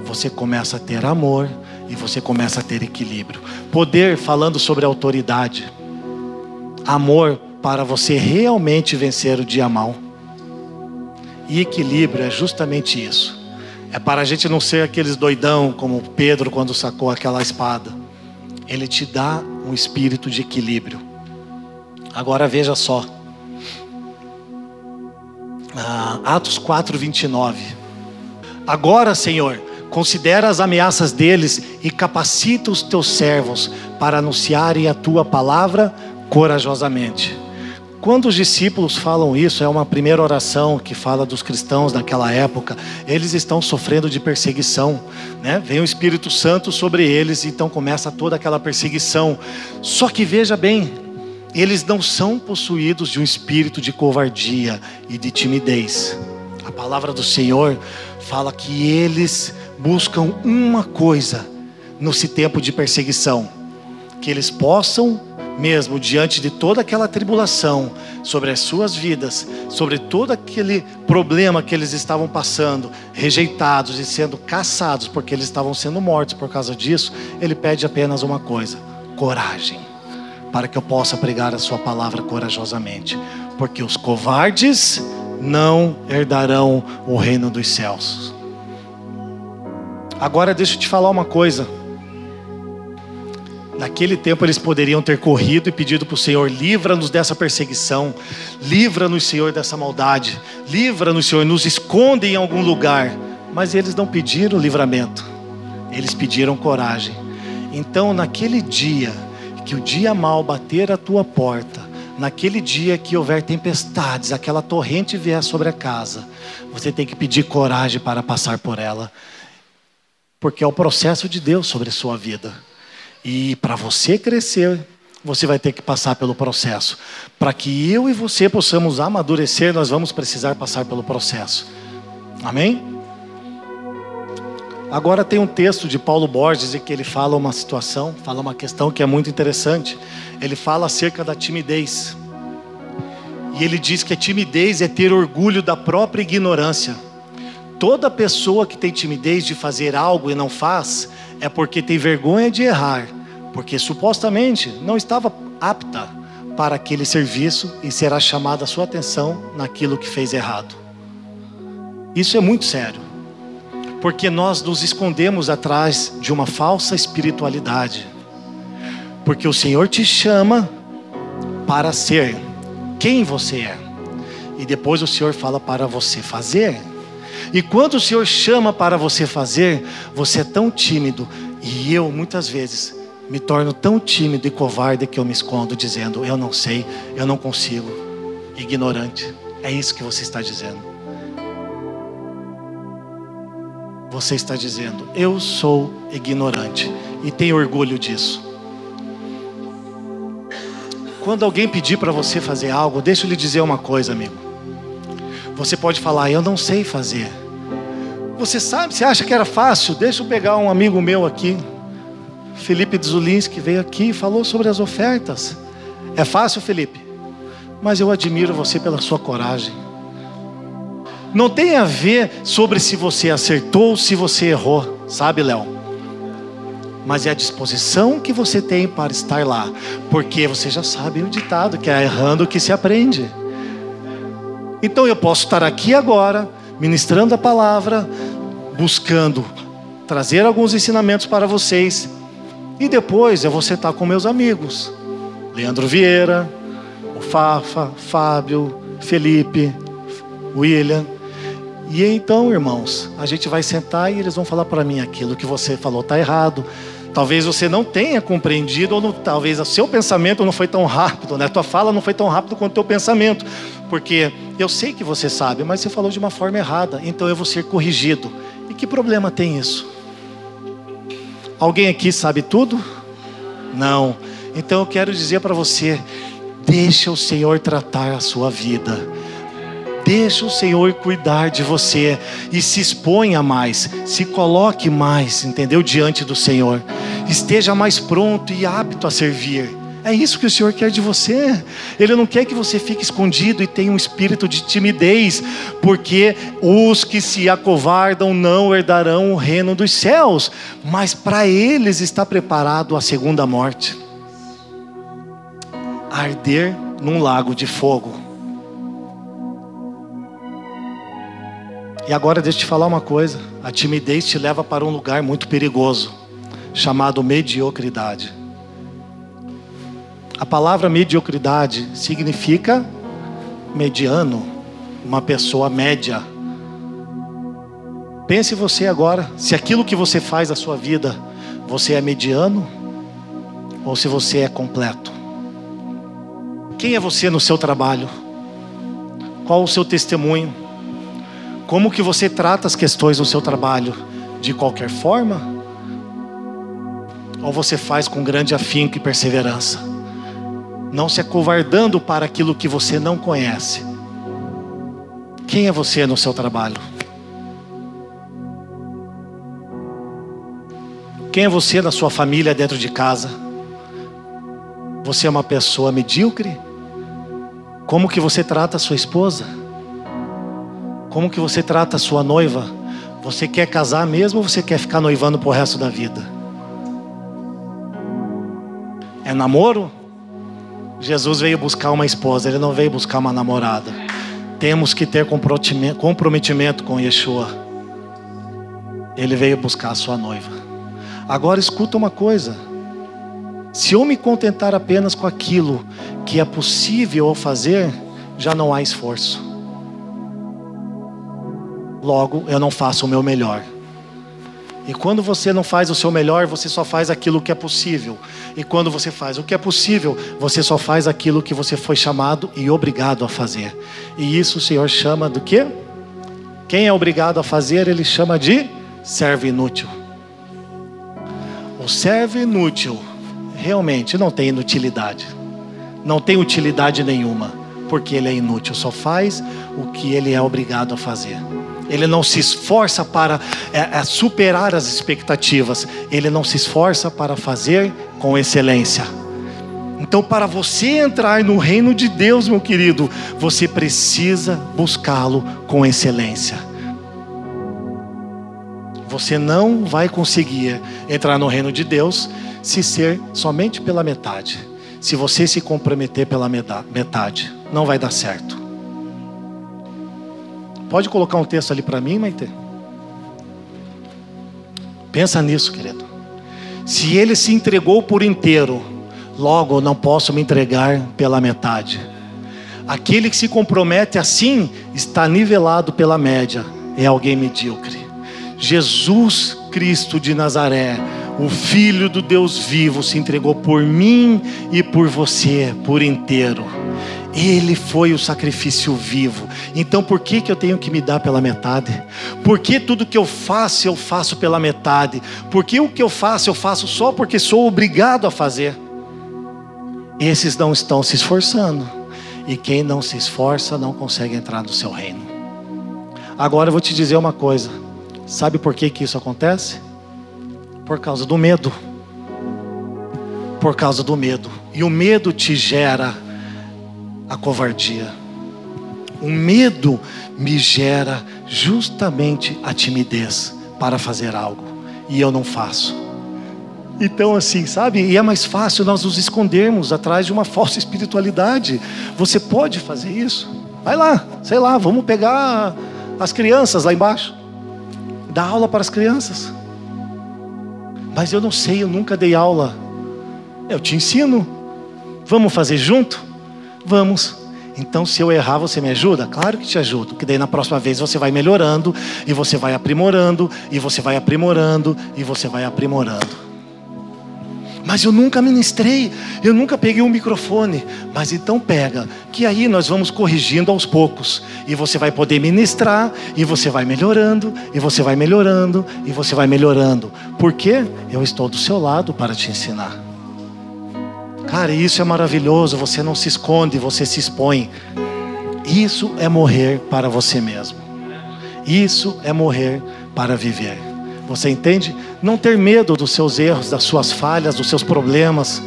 você começa a ter amor e você começa a ter equilíbrio. Poder falando sobre autoridade. Amor para você realmente vencer o dia mal. E equilíbrio é justamente isso. É para a gente não ser aqueles doidão como Pedro quando sacou aquela espada. Ele te dá um espírito de equilíbrio. Agora veja só. Ah, Atos 4, 29. Agora, Senhor, Considera as ameaças deles e capacita os teus servos para anunciarem a tua palavra corajosamente. Quando os discípulos falam isso, é uma primeira oração que fala dos cristãos naquela época. Eles estão sofrendo de perseguição, né? Vem o Espírito Santo sobre eles, então começa toda aquela perseguição. Só que veja bem, eles não são possuídos de um espírito de covardia e de timidez. A palavra do Senhor fala que eles buscam uma coisa nesse tempo de perseguição: que eles possam, mesmo diante de toda aquela tribulação sobre as suas vidas, sobre todo aquele problema que eles estavam passando, rejeitados e sendo caçados porque eles estavam sendo mortos por causa disso, ele pede apenas uma coisa: coragem, para que eu possa pregar a sua palavra corajosamente, porque os covardes não herdarão o reino dos céus. Agora deixa eu te falar uma coisa. Naquele tempo eles poderiam ter corrido e pedido para o Senhor: livra-nos dessa perseguição, livra-nos, Senhor, dessa maldade, livra-nos, Senhor, nos esconde em algum lugar. Mas eles não pediram livramento, eles pediram coragem. Então, naquele dia, que o dia mal bater a tua porta, naquele dia que houver tempestades, aquela torrente vier sobre a casa, você tem que pedir coragem para passar por ela porque é o processo de Deus sobre a sua vida. E para você crescer, você vai ter que passar pelo processo. Para que eu e você possamos amadurecer, nós vamos precisar passar pelo processo. Amém? Agora tem um texto de Paulo Borges em que ele fala uma situação, fala uma questão que é muito interessante. Ele fala acerca da timidez. E ele diz que a timidez é ter orgulho da própria ignorância. Toda pessoa que tem timidez de fazer algo e não faz, é porque tem vergonha de errar, porque supostamente não estava apta para aquele serviço e será chamada a sua atenção naquilo que fez errado. Isso é muito sério, porque nós nos escondemos atrás de uma falsa espiritualidade, porque o Senhor te chama para ser quem você é, e depois o Senhor fala para você fazer. E quando o Senhor chama para você fazer, você é tão tímido, e eu muitas vezes me torno tão tímido e covarde que eu me escondo dizendo: Eu não sei, eu não consigo, ignorante. É isso que você está dizendo. Você está dizendo: Eu sou ignorante e tenho orgulho disso. Quando alguém pedir para você fazer algo, deixa eu lhe dizer uma coisa, amigo. Você pode falar: Eu não sei fazer. Você sabe, você acha que era fácil? Deixa eu pegar um amigo meu aqui, Felipe Zulinski, veio aqui e falou sobre as ofertas. É fácil, Felipe? Mas eu admiro você pela sua coragem. Não tem a ver sobre se você acertou ou se você errou, sabe, Léo? Mas é a disposição que você tem para estar lá, porque você já sabe o ditado que é errando que se aprende. Então eu posso estar aqui agora, ministrando a palavra, buscando trazer alguns ensinamentos para vocês. E depois eu vou sentar com meus amigos. Leandro Vieira, o Fafa, Fábio, Felipe, William. E então, irmãos, a gente vai sentar e eles vão falar para mim aquilo que você falou está errado. Talvez você não tenha compreendido, ou não, talvez o seu pensamento não foi tão rápido, né? A tua fala não foi tão rápido quanto o teu pensamento. Porque eu sei que você sabe, mas você falou de uma forma errada, então eu vou ser corrigido. E que problema tem isso? Alguém aqui sabe tudo? Não. Então eu quero dizer para você: deixa o Senhor tratar a sua vida. Deixa o Senhor cuidar de você e se exponha mais, se coloque mais, entendeu? Diante do Senhor. Esteja mais pronto e apto a servir. É isso que o Senhor quer de você. Ele não quer que você fique escondido e tenha um espírito de timidez, porque os que se acovardam não herdarão o reino dos céus, mas para eles está preparado a segunda morte arder num lago de fogo. E agora deixa eu te falar uma coisa: a timidez te leva para um lugar muito perigoso, chamado mediocridade. A palavra mediocridade significa mediano, uma pessoa média. Pense você agora, se aquilo que você faz na sua vida, você é mediano ou se você é completo. Quem é você no seu trabalho? Qual o seu testemunho? Como que você trata as questões no seu trabalho? De qualquer forma? Ou você faz com grande afinco e perseverança? Não se acovardando para aquilo que você não conhece. Quem é você no seu trabalho? Quem é você na sua família dentro de casa? Você é uma pessoa medíocre? Como que você trata a sua esposa? Como que você trata a sua noiva? Você quer casar mesmo ou você quer ficar noivando pro resto da vida? É namoro? Jesus veio buscar uma esposa, ele não veio buscar uma namorada. Temos que ter comprometimento com Yeshua. Ele veio buscar a sua noiva. Agora escuta uma coisa. Se eu me contentar apenas com aquilo que é possível fazer, já não há esforço. Logo, eu não faço o meu melhor. E quando você não faz o seu melhor, você só faz aquilo que é possível. E quando você faz o que é possível, você só faz aquilo que você foi chamado e obrigado a fazer. E isso o Senhor chama do quê? Quem é obrigado a fazer, ele chama de servo inútil. O servo inútil realmente não tem inutilidade. Não tem utilidade nenhuma, porque ele é inútil, só faz o que ele é obrigado a fazer. Ele não se esforça para é, é, superar as expectativas, ele não se esforça para fazer com excelência. Então, para você entrar no reino de Deus, meu querido, você precisa buscá-lo com excelência. Você não vai conseguir entrar no reino de Deus se ser somente pela metade. Se você se comprometer pela metade, não vai dar certo. Pode colocar um texto ali para mim, Maite? Pensa nisso, querido. Se ele se entregou por inteiro, logo não posso me entregar pela metade. Aquele que se compromete assim está nivelado pela média, é alguém medíocre. Jesus Cristo de Nazaré, o Filho do Deus vivo, se entregou por mim e por você por inteiro. Ele foi o sacrifício vivo. Então por que, que eu tenho que me dar pela metade? Por que tudo que eu faço, eu faço pela metade? Por que o que eu faço, eu faço só porque sou obrigado a fazer? Esses não estão se esforçando. E quem não se esforça não consegue entrar no seu reino. Agora eu vou te dizer uma coisa. Sabe por que, que isso acontece? Por causa do medo. Por causa do medo. E o medo te gera a covardia. O medo me gera justamente a timidez para fazer algo e eu não faço. Então, assim, sabe? E é mais fácil nós nos escondermos atrás de uma falsa espiritualidade. Você pode fazer isso? Vai lá, sei lá, vamos pegar as crianças lá embaixo, dar aula para as crianças. Mas eu não sei, eu nunca dei aula. Eu te ensino. Vamos fazer junto? Vamos. Então, se eu errar, você me ajuda? Claro que te ajudo, porque daí na próxima vez você vai melhorando, e você vai aprimorando, e você vai aprimorando, e você vai aprimorando. Mas eu nunca ministrei, eu nunca peguei um microfone. Mas então pega, que aí nós vamos corrigindo aos poucos. E você vai poder ministrar, e você vai melhorando, e você vai melhorando, e você vai melhorando. Porque eu estou do seu lado para te ensinar. Cara, isso é maravilhoso. Você não se esconde, você se expõe. Isso é morrer para você mesmo. Isso é morrer para viver. Você entende? Não ter medo dos seus erros, das suas falhas, dos seus problemas.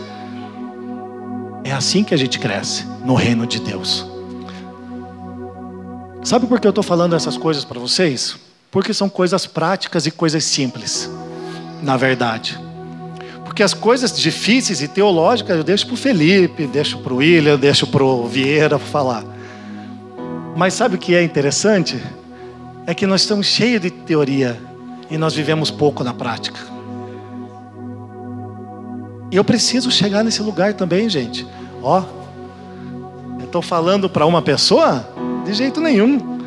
É assim que a gente cresce no reino de Deus. Sabe por que eu estou falando essas coisas para vocês? Porque são coisas práticas e coisas simples, na verdade. Porque as coisas difíceis e teológicas eu deixo para o Felipe, deixo para o William, deixo para o Vieira falar. Mas sabe o que é interessante? É que nós estamos cheios de teoria e nós vivemos pouco na prática. E eu preciso chegar nesse lugar também, gente. Ó, eu estou falando para uma pessoa? De jeito nenhum.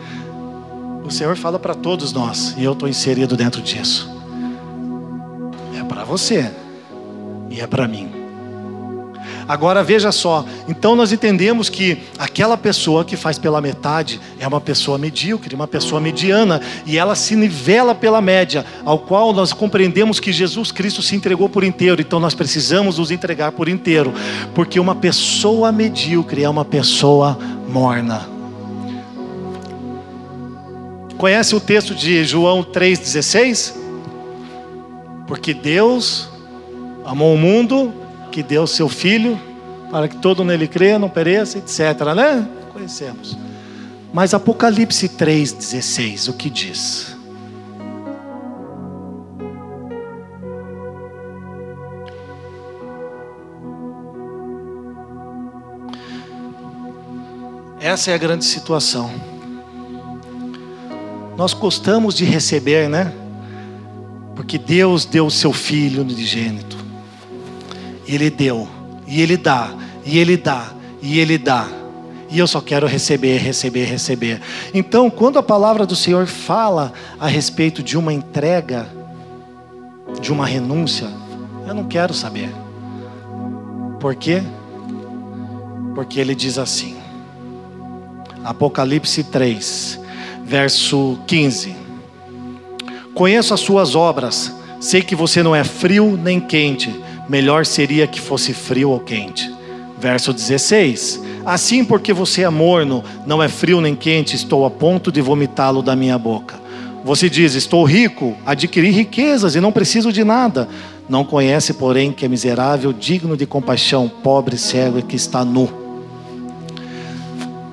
O Senhor fala para todos nós e eu estou inserido dentro disso. É para você e é para mim. Agora veja só, então nós entendemos que aquela pessoa que faz pela metade é uma pessoa medíocre, uma pessoa mediana, e ela se nivela pela média, ao qual nós compreendemos que Jesus Cristo se entregou por inteiro, então nós precisamos nos entregar por inteiro, porque uma pessoa medíocre é uma pessoa morna. Conhece o texto de João 3,16? Porque Deus amou o mundo, que deu seu filho, para que todo nele creia, não pereça, etc. Né? Conhecemos. Mas Apocalipse 3,16, o que diz? Essa é a grande situação. Nós gostamos de receber, né? Porque Deus deu o seu filho unigênito. Ele deu, e Ele dá, e Ele dá, e Ele dá. E eu só quero receber, receber, receber. Então, quando a palavra do Senhor fala a respeito de uma entrega, de uma renúncia, eu não quero saber. Por quê? Porque ele diz assim, Apocalipse 3, verso 15: Conheço as suas obras, sei que você não é frio nem quente melhor seria que fosse frio ou quente. Verso 16: Assim, porque você é morno, não é frio nem quente, estou a ponto de vomitá-lo da minha boca. Você diz: Estou rico, adquiri riquezas e não preciso de nada. Não conhece, porém, que é miserável, digno de compaixão, pobre, cego e que está nu.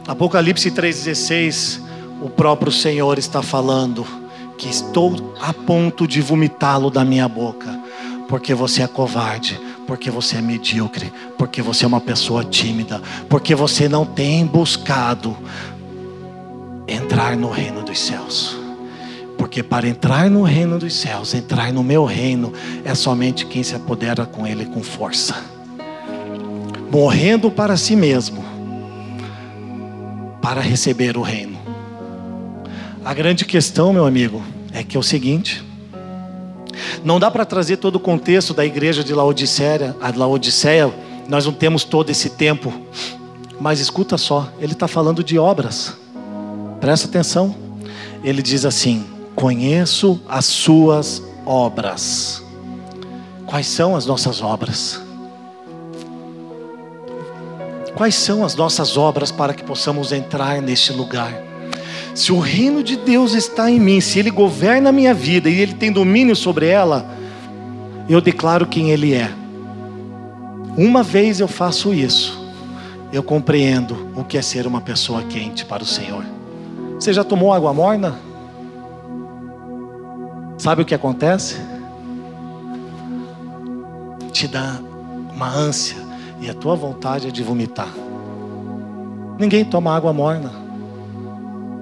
Apocalipse 3,16, o próprio Senhor está falando que estou a ponto de vomitá-lo da minha boca, porque você é covarde, porque você é medíocre, porque você é uma pessoa tímida, porque você não tem buscado entrar no reino dos céus. Porque para entrar no reino dos céus, entrar no meu reino, é somente quem se apodera com ele com força. Morrendo para si mesmo, para receber o reino. A grande questão, meu amigo, é que é o seguinte: não dá para trazer todo o contexto da igreja de Laodiceia, a Laodiceia, nós não temos todo esse tempo, mas escuta só, ele está falando de obras, presta atenção, ele diz assim: Conheço as suas obras. Quais são as nossas obras? Quais são as nossas obras para que possamos entrar neste lugar? Se o reino de Deus está em mim, se Ele governa a minha vida e Ele tem domínio sobre ela, eu declaro quem Ele é. Uma vez eu faço isso, eu compreendo o que é ser uma pessoa quente para o Senhor. Você já tomou água morna? Sabe o que acontece? Te dá uma ânsia e a tua vontade é de vomitar. Ninguém toma água morna.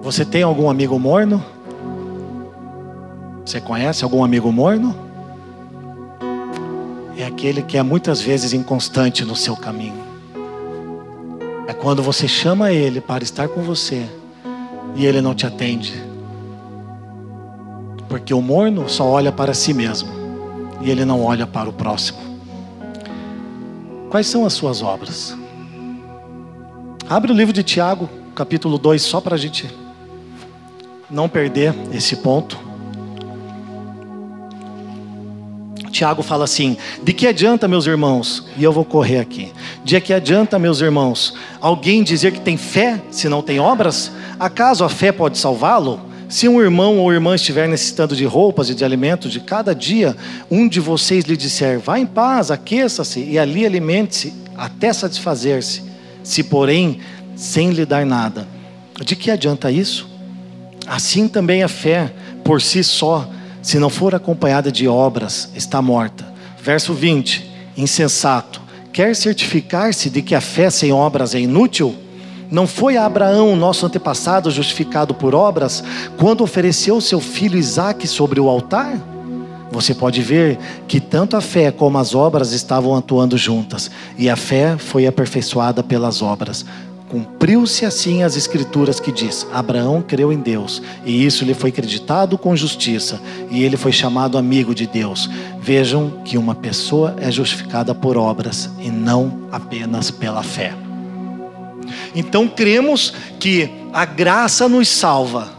Você tem algum amigo morno? Você conhece algum amigo morno? É aquele que é muitas vezes inconstante no seu caminho. É quando você chama ele para estar com você e ele não te atende. Porque o morno só olha para si mesmo e ele não olha para o próximo. Quais são as suas obras? Abre o livro de Tiago, capítulo 2, só para a gente não perder esse ponto. Tiago fala assim: De que adianta, meus irmãos? E eu vou correr aqui. De que adianta, meus irmãos, alguém dizer que tem fé se não tem obras? Acaso a fé pode salvá-lo? Se um irmão ou irmã estiver necessitando de roupas e de alimentos de cada dia, um de vocês lhe disser: Vá em paz, aqueça-se e ali alimente-se até satisfazer-se. Se, porém, sem lhe dar nada, de que adianta isso? Assim também a fé, por si só, se não for acompanhada de obras, está morta. Verso 20: Insensato, quer certificar-se de que a fé sem obras é inútil? Não foi Abraão, nosso antepassado, justificado por obras, quando ofereceu seu filho Isaque sobre o altar? Você pode ver que tanto a fé como as obras estavam atuando juntas, e a fé foi aperfeiçoada pelas obras. Cumpriu-se assim as escrituras que diz: Abraão creu em Deus, e isso lhe foi acreditado com justiça, e ele foi chamado amigo de Deus. Vejam que uma pessoa é justificada por obras e não apenas pela fé. Então cremos que a graça nos salva.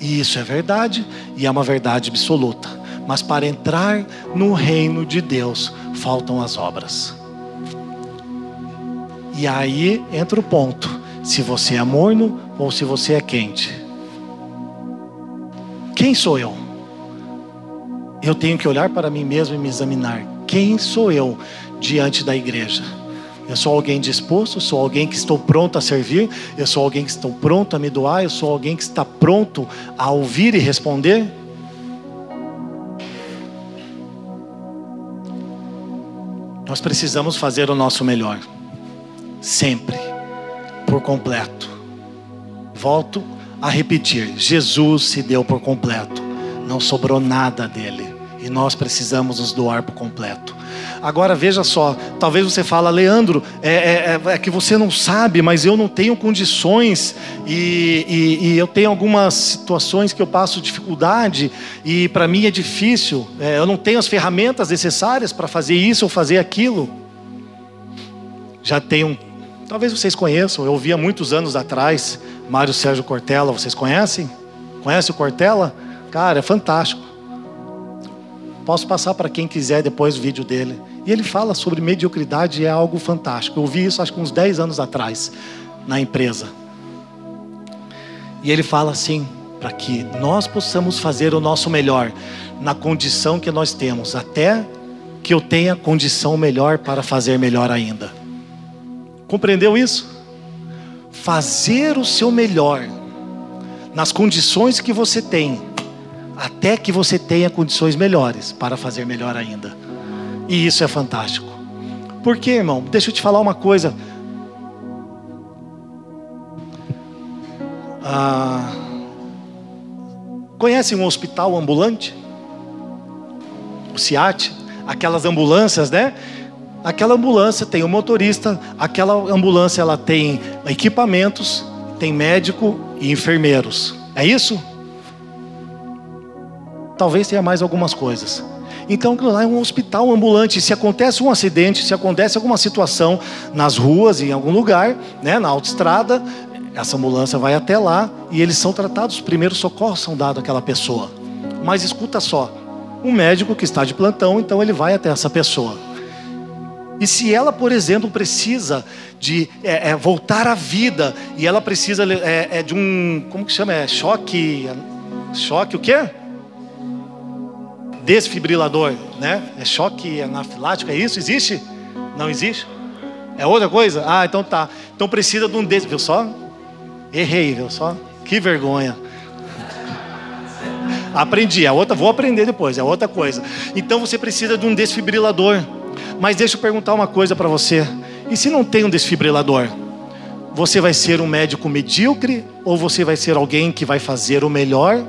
E isso é verdade, e é uma verdade absoluta. Mas para entrar no reino de Deus, faltam as obras. E aí entra o ponto: se você é morno ou se você é quente. Quem sou eu? Eu tenho que olhar para mim mesmo e me examinar. Quem sou eu diante da igreja? Eu sou alguém disposto, sou alguém que estou pronto a servir, eu sou alguém que estou pronto a me doar, eu sou alguém que está pronto a ouvir e responder. Nós precisamos fazer o nosso melhor sempre, por completo. Volto a repetir: Jesus se deu por completo, não sobrou nada dele, e nós precisamos nos doar por completo. Agora veja só, talvez você fala, Leandro, é, é, é, é que você não sabe, mas eu não tenho condições e, e, e eu tenho algumas situações que eu passo dificuldade e para mim é difícil. É, eu não tenho as ferramentas necessárias para fazer isso ou fazer aquilo. Já tenho Talvez vocês conheçam, eu ouvi há muitos anos atrás, Mário Sérgio Cortella, vocês conhecem? Conhece o Cortella? Cara, é fantástico. Posso passar para quem quiser depois o vídeo dele. E ele fala sobre mediocridade e é algo fantástico. Eu ouvi isso acho que uns 10 anos atrás na empresa. E ele fala assim: para que nós possamos fazer o nosso melhor na condição que nós temos, até que eu tenha condição melhor para fazer melhor ainda. Compreendeu isso? Fazer o seu melhor nas condições que você tem, até que você tenha condições melhores para fazer melhor ainda. E isso é fantástico. Por quê, irmão? Deixa eu te falar uma coisa. Ah, conhece um hospital ambulante? O SIAT? Aquelas ambulâncias, né? Aquela ambulância tem o um motorista, aquela ambulância ela tem equipamentos, tem médico e enfermeiros. É isso? Talvez tenha mais algumas coisas. Então, lá é um hospital ambulante. Se acontece um acidente, se acontece alguma situação nas ruas, em algum lugar, né, na autoestrada, essa ambulância vai até lá e eles são tratados. Os primeiros socorros são dados àquela pessoa. Mas escuta só: um médico que está de plantão, então ele vai até essa pessoa. E se ela, por exemplo, precisa de é, é, voltar à vida e ela precisa é, é, de um, como que chama? É choque, choque o quê? Desfibrilador, né? É choque anafilático, é isso? Existe? Não existe? É outra coisa? Ah, então tá. Então precisa de um des, viu só? Errei, viu só? Que vergonha. Aprendi, a outra vou aprender depois, é outra coisa. Então você precisa de um desfibrilador. Mas deixa eu perguntar uma coisa para você. E se não tem um desfibrilador? Você vai ser um médico medíocre ou você vai ser alguém que vai fazer o melhor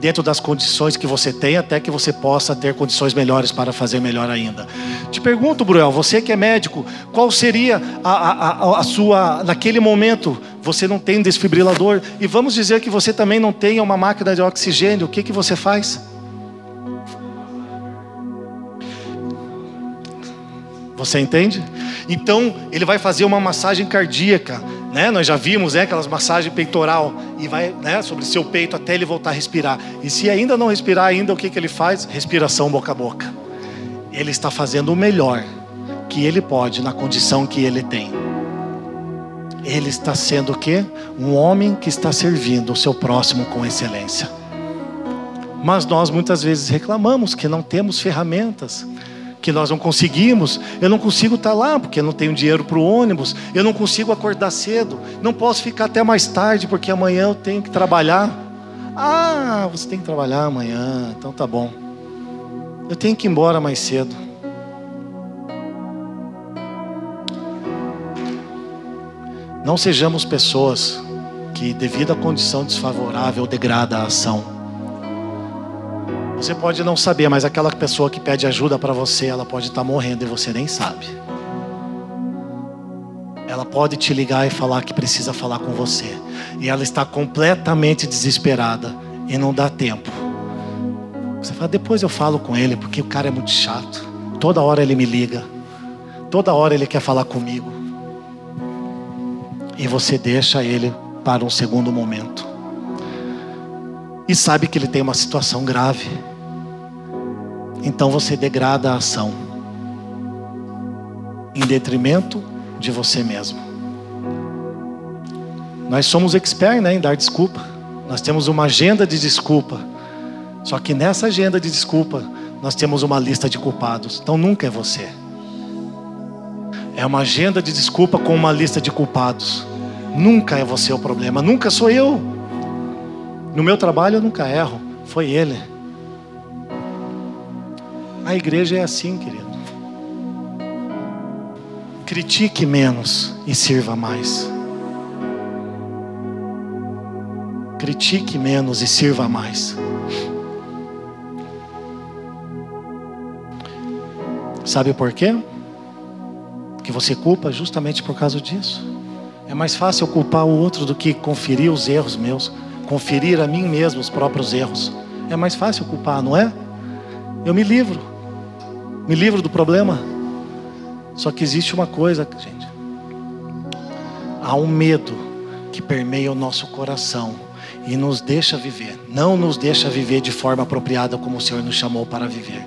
dentro das condições que você tem, até que você possa ter condições melhores para fazer melhor ainda. Te pergunto, Bruel, você que é médico, qual seria a, a, a, sua, naquele momento, você não tem um desfibrilador, e vamos dizer que você também não tenha uma máquina de oxigênio, o que, que você faz? Você entende? Então, ele vai fazer uma massagem cardíaca, né? Nós já vimos, né, aquelas massagens peitoral e vai, né, sobre seu peito até ele voltar a respirar. E se ainda não respirar ainda, o que que ele faz? Respiração boca a boca. Ele está fazendo o melhor que ele pode na condição que ele tem. Ele está sendo o quê? Um homem que está servindo o seu próximo com excelência. Mas nós muitas vezes reclamamos que não temos ferramentas, que nós não conseguimos. Eu não consigo estar lá porque eu não tenho dinheiro para o ônibus. Eu não consigo acordar cedo. Não posso ficar até mais tarde porque amanhã eu tenho que trabalhar. Ah, você tem que trabalhar amanhã, então tá bom. Eu tenho que ir embora mais cedo. Não sejamos pessoas que, devido à condição desfavorável, degrada a ação. Você pode não saber, mas aquela pessoa que pede ajuda para você, ela pode estar tá morrendo e você nem sabe. Ela pode te ligar e falar que precisa falar com você. E ela está completamente desesperada e não dá tempo. Você fala, depois eu falo com ele, porque o cara é muito chato. Toda hora ele me liga. Toda hora ele quer falar comigo. E você deixa ele para um segundo momento. E sabe que ele tem uma situação grave então você degrada a ação em detrimento de você mesmo. Nós somos experts né, em dar desculpa. Nós temos uma agenda de desculpa. Só que nessa agenda de desculpa, nós temos uma lista de culpados. Então nunca é você. É uma agenda de desculpa com uma lista de culpados. Nunca é você o problema, nunca sou eu. No meu trabalho eu nunca erro, foi ele. A igreja é assim, querido. Critique menos e sirva mais. Critique menos e sirva mais. Sabe por quê? Que você culpa justamente por causa disso. É mais fácil culpar o outro do que conferir os erros meus, conferir a mim mesmo os próprios erros. É mais fácil culpar, não é? Eu me livro. Me livro do problema. Só que existe uma coisa, gente. Há um medo que permeia o nosso coração. e nos deixa viver. Não nos deixa viver de forma apropriada como o Senhor nos chamou para viver.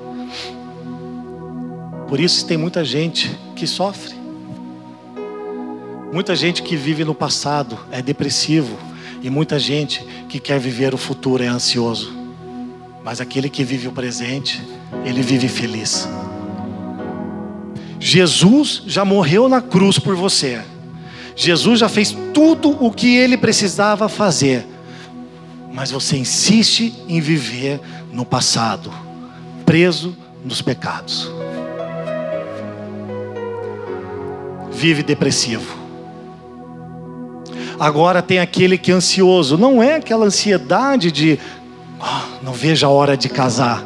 Por isso tem muita gente que sofre. Muita gente que vive no passado é depressivo e muita gente que quer viver o futuro é ansioso. Mas aquele que vive o presente, ele vive feliz. Jesus já morreu na cruz por você. Jesus já fez tudo o que ele precisava fazer. Mas você insiste em viver no passado, preso nos pecados. Vive depressivo. Agora tem aquele que é ansioso, não é aquela ansiedade de oh, não vejo a hora de casar.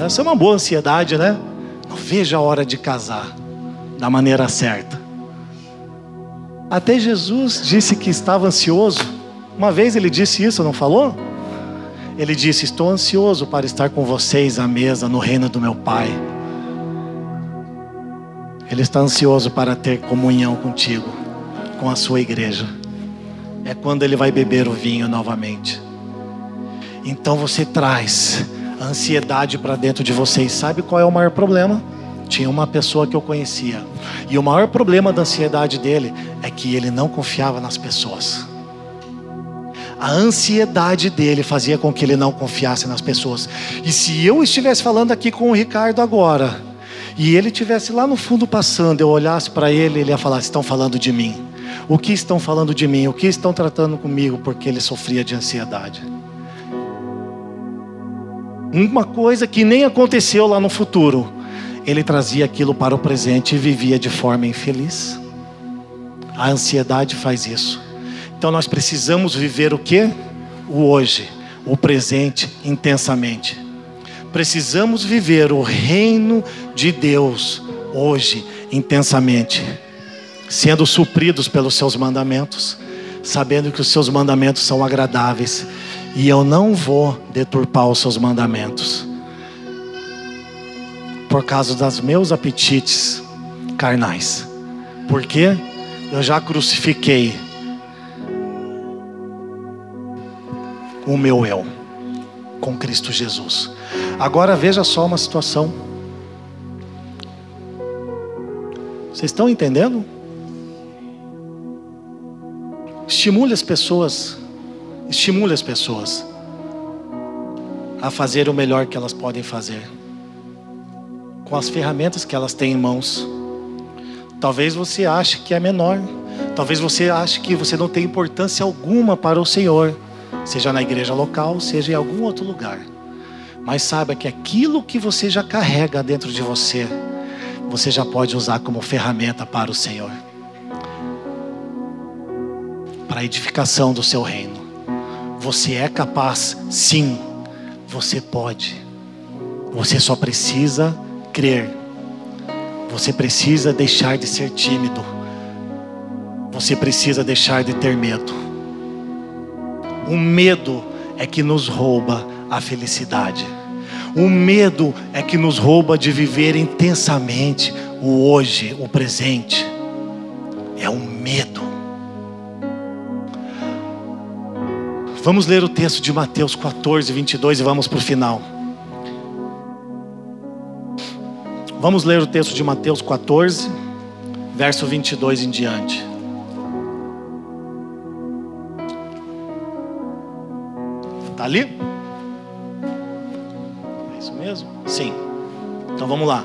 Essa é uma boa ansiedade, né? Não vejo a hora de casar da maneira certa. Até Jesus disse que estava ansioso. Uma vez ele disse isso, não falou? Ele disse: Estou ansioso para estar com vocês à mesa no reino do meu Pai. Ele está ansioso para ter comunhão contigo, com a sua igreja. É quando ele vai beber o vinho novamente. Então você traz ansiedade para dentro de você. E sabe qual é o maior problema? Tinha uma pessoa que eu conhecia. E o maior problema da ansiedade dele é que ele não confiava nas pessoas. A ansiedade dele fazia com que ele não confiasse nas pessoas. E se eu estivesse falando aqui com o Ricardo agora, e ele estivesse lá no fundo passando, eu olhasse para ele, ele ia falar: estão falando de mim. O que estão falando de mim? O que estão tratando comigo? Porque ele sofria de ansiedade. Uma coisa que nem aconteceu lá no futuro, ele trazia aquilo para o presente e vivia de forma infeliz. A ansiedade faz isso. Então nós precisamos viver o que? O hoje, o presente intensamente. Precisamos viver o reino de Deus hoje intensamente, sendo supridos pelos seus mandamentos, sabendo que os seus mandamentos são agradáveis e eu não vou deturpar os seus mandamentos por causa dos meus apetites carnais. Porque eu já crucifiquei o meu eu com Cristo Jesus. Agora veja só uma situação. Vocês estão entendendo? Estimule as pessoas, estimule as pessoas a fazer o melhor que elas podem fazer com as ferramentas que elas têm em mãos. Talvez você ache que é menor, talvez você ache que você não tem importância alguma para o Senhor, seja na igreja local, seja em algum outro lugar. Mas saiba que aquilo que você já carrega dentro de você, você já pode usar como ferramenta para o Senhor para a edificação do seu reino. Você é capaz, sim, você pode. Você só precisa crer, você precisa deixar de ser tímido. Você precisa deixar de ter medo. O medo é que nos rouba a felicidade. O medo é que nos rouba de viver intensamente o hoje, o presente. É o medo. Vamos ler o texto de Mateus 14, 22 e vamos para o final. Vamos ler o texto de Mateus 14, verso 22 em diante. Está ali? É isso mesmo? Sim. Então vamos lá.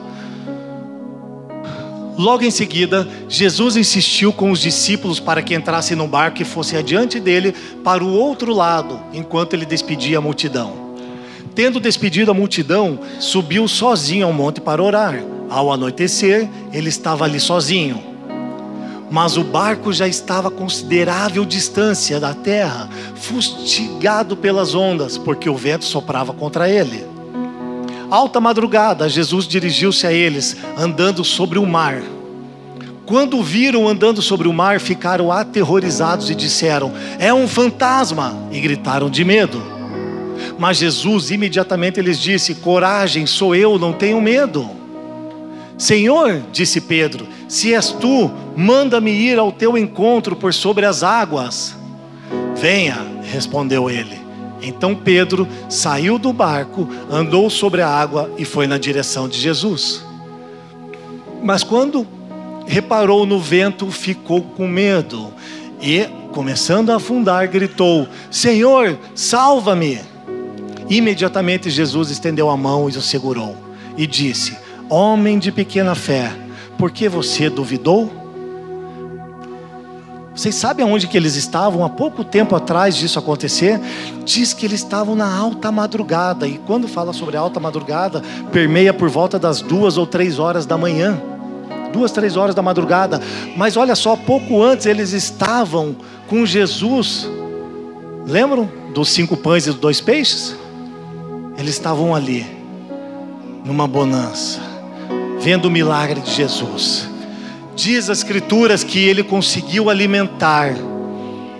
Logo em seguida, Jesus insistiu com os discípulos para que entrassem no barco e fossem adiante dele para o outro lado, enquanto ele despedia a multidão tendo despedido a multidão, subiu sozinho ao monte para orar. Ao anoitecer, ele estava ali sozinho. Mas o barco já estava a considerável distância da terra, fustigado pelas ondas, porque o vento soprava contra ele. Alta madrugada, Jesus dirigiu-se a eles, andando sobre o mar. Quando o viram andando sobre o mar, ficaram aterrorizados e disseram: É um fantasma! E gritaram de medo. Mas Jesus imediatamente lhes disse: Coragem, sou eu, não tenho medo. Senhor, disse Pedro, se és tu, manda-me ir ao teu encontro por sobre as águas. Venha, respondeu ele. Então Pedro saiu do barco, andou sobre a água e foi na direção de Jesus. Mas quando reparou no vento, ficou com medo e, começando a afundar, gritou: Senhor, salva-me! Imediatamente Jesus estendeu a mão e o segurou e disse: Homem de pequena fé, por que você duvidou? Vocês sabem aonde que eles estavam há pouco tempo atrás disso acontecer? Diz que eles estavam na alta madrugada. E quando fala sobre alta madrugada, permeia por volta das duas ou três horas da manhã. Duas, três horas da madrugada. Mas olha só, pouco antes eles estavam com Jesus. Lembram dos cinco pães e dos dois peixes? Eles estavam ali, numa bonança, vendo o milagre de Jesus Diz as Escrituras que ele conseguiu alimentar,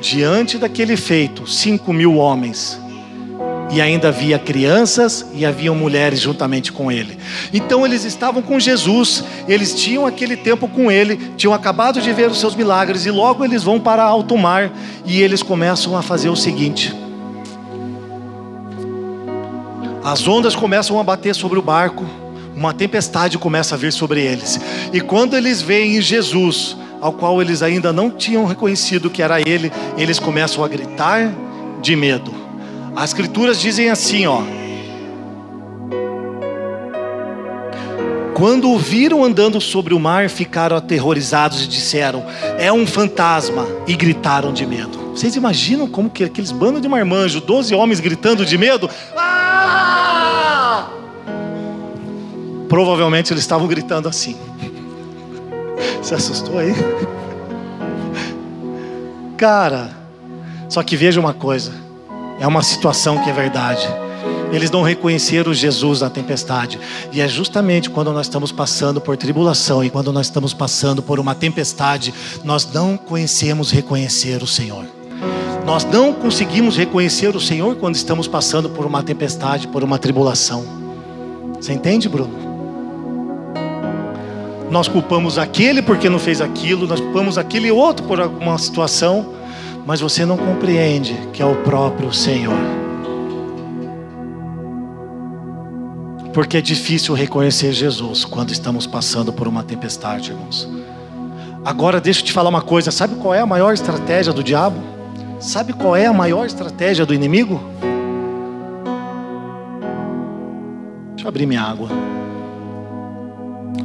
diante daquele feito, cinco mil homens. E ainda havia crianças e haviam mulheres juntamente com ele. Então eles estavam com Jesus, eles tinham aquele tempo com ele, tinham acabado de ver os seus milagres, e logo eles vão para alto mar e eles começam a fazer o seguinte: as ondas começam a bater sobre o barco, uma tempestade começa a vir sobre eles. E quando eles veem Jesus, ao qual eles ainda não tinham reconhecido que era ele, eles começam a gritar de medo. As escrituras dizem assim, ó: Quando o viram andando sobre o mar, ficaram aterrorizados e disseram: É um fantasma, e gritaram de medo. Vocês imaginam como que aqueles bandos de marmanjo, 12 homens gritando de medo? Ah! Provavelmente eles estavam gritando assim. Se assustou aí? Cara, só que veja uma coisa: é uma situação que é verdade. Eles não reconheceram Jesus na tempestade. E é justamente quando nós estamos passando por tribulação e quando nós estamos passando por uma tempestade, nós não conhecemos reconhecer o Senhor. Nós não conseguimos reconhecer o Senhor quando estamos passando por uma tempestade, por uma tribulação. Você entende, Bruno? Nós culpamos aquele porque não fez aquilo, nós culpamos aquele outro por alguma situação, mas você não compreende que é o próprio Senhor. Porque é difícil reconhecer Jesus quando estamos passando por uma tempestade, irmãos. Agora deixa eu te falar uma coisa: sabe qual é a maior estratégia do diabo? Sabe qual é a maior estratégia do inimigo? Deixa eu abrir minha água.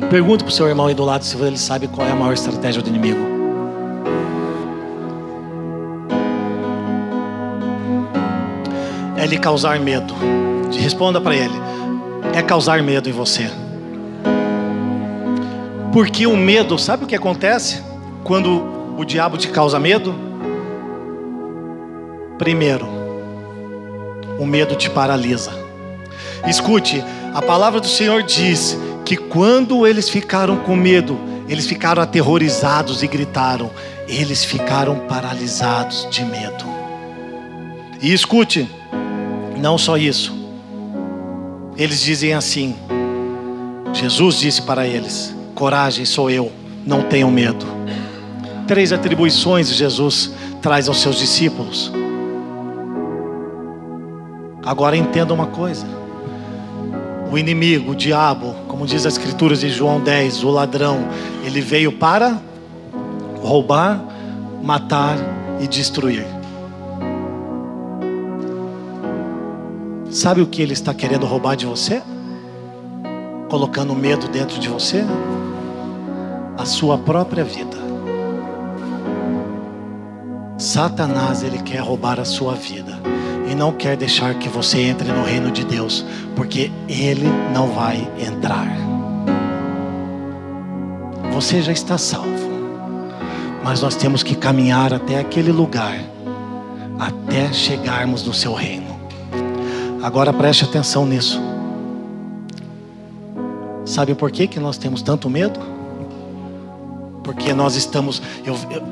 Pergunta para o seu irmão aí do lado se ele sabe qual é a maior estratégia do inimigo. É lhe causar medo. Responda para ele. É causar medo em você. Porque o medo, sabe o que acontece quando o diabo te causa medo? Primeiro, o medo te paralisa. Escute, a palavra do Senhor diz que quando eles ficaram com medo, eles ficaram aterrorizados e gritaram, eles ficaram paralisados de medo. E escute, não só isso, eles dizem assim: Jesus disse para eles: Coragem, sou eu, não tenham medo. Três atribuições Jesus traz aos seus discípulos. Agora entenda uma coisa: o inimigo, o diabo, como diz as escrituras de João 10, o ladrão, ele veio para roubar, matar e destruir. Sabe o que ele está querendo roubar de você? Colocando medo dentro de você? A sua própria vida. Satanás, ele quer roubar a sua vida e não quer deixar que você entre no reino de Deus, porque ele não vai entrar. Você já está salvo, mas nós temos que caminhar até aquele lugar, até chegarmos no seu reino. Agora preste atenção nisso. Sabe por que, que nós temos tanto medo? Porque nós estamos, eu, eu,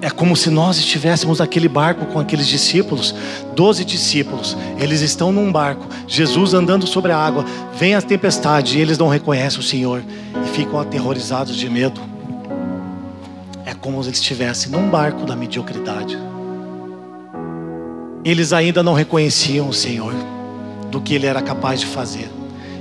é como se nós estivéssemos naquele barco com aqueles discípulos, doze discípulos, eles estão num barco, Jesus andando sobre a água, vem a tempestade e eles não reconhecem o Senhor e ficam aterrorizados de medo. É como se eles estivessem num barco da mediocridade. eles ainda não reconheciam o Senhor, do que Ele era capaz de fazer.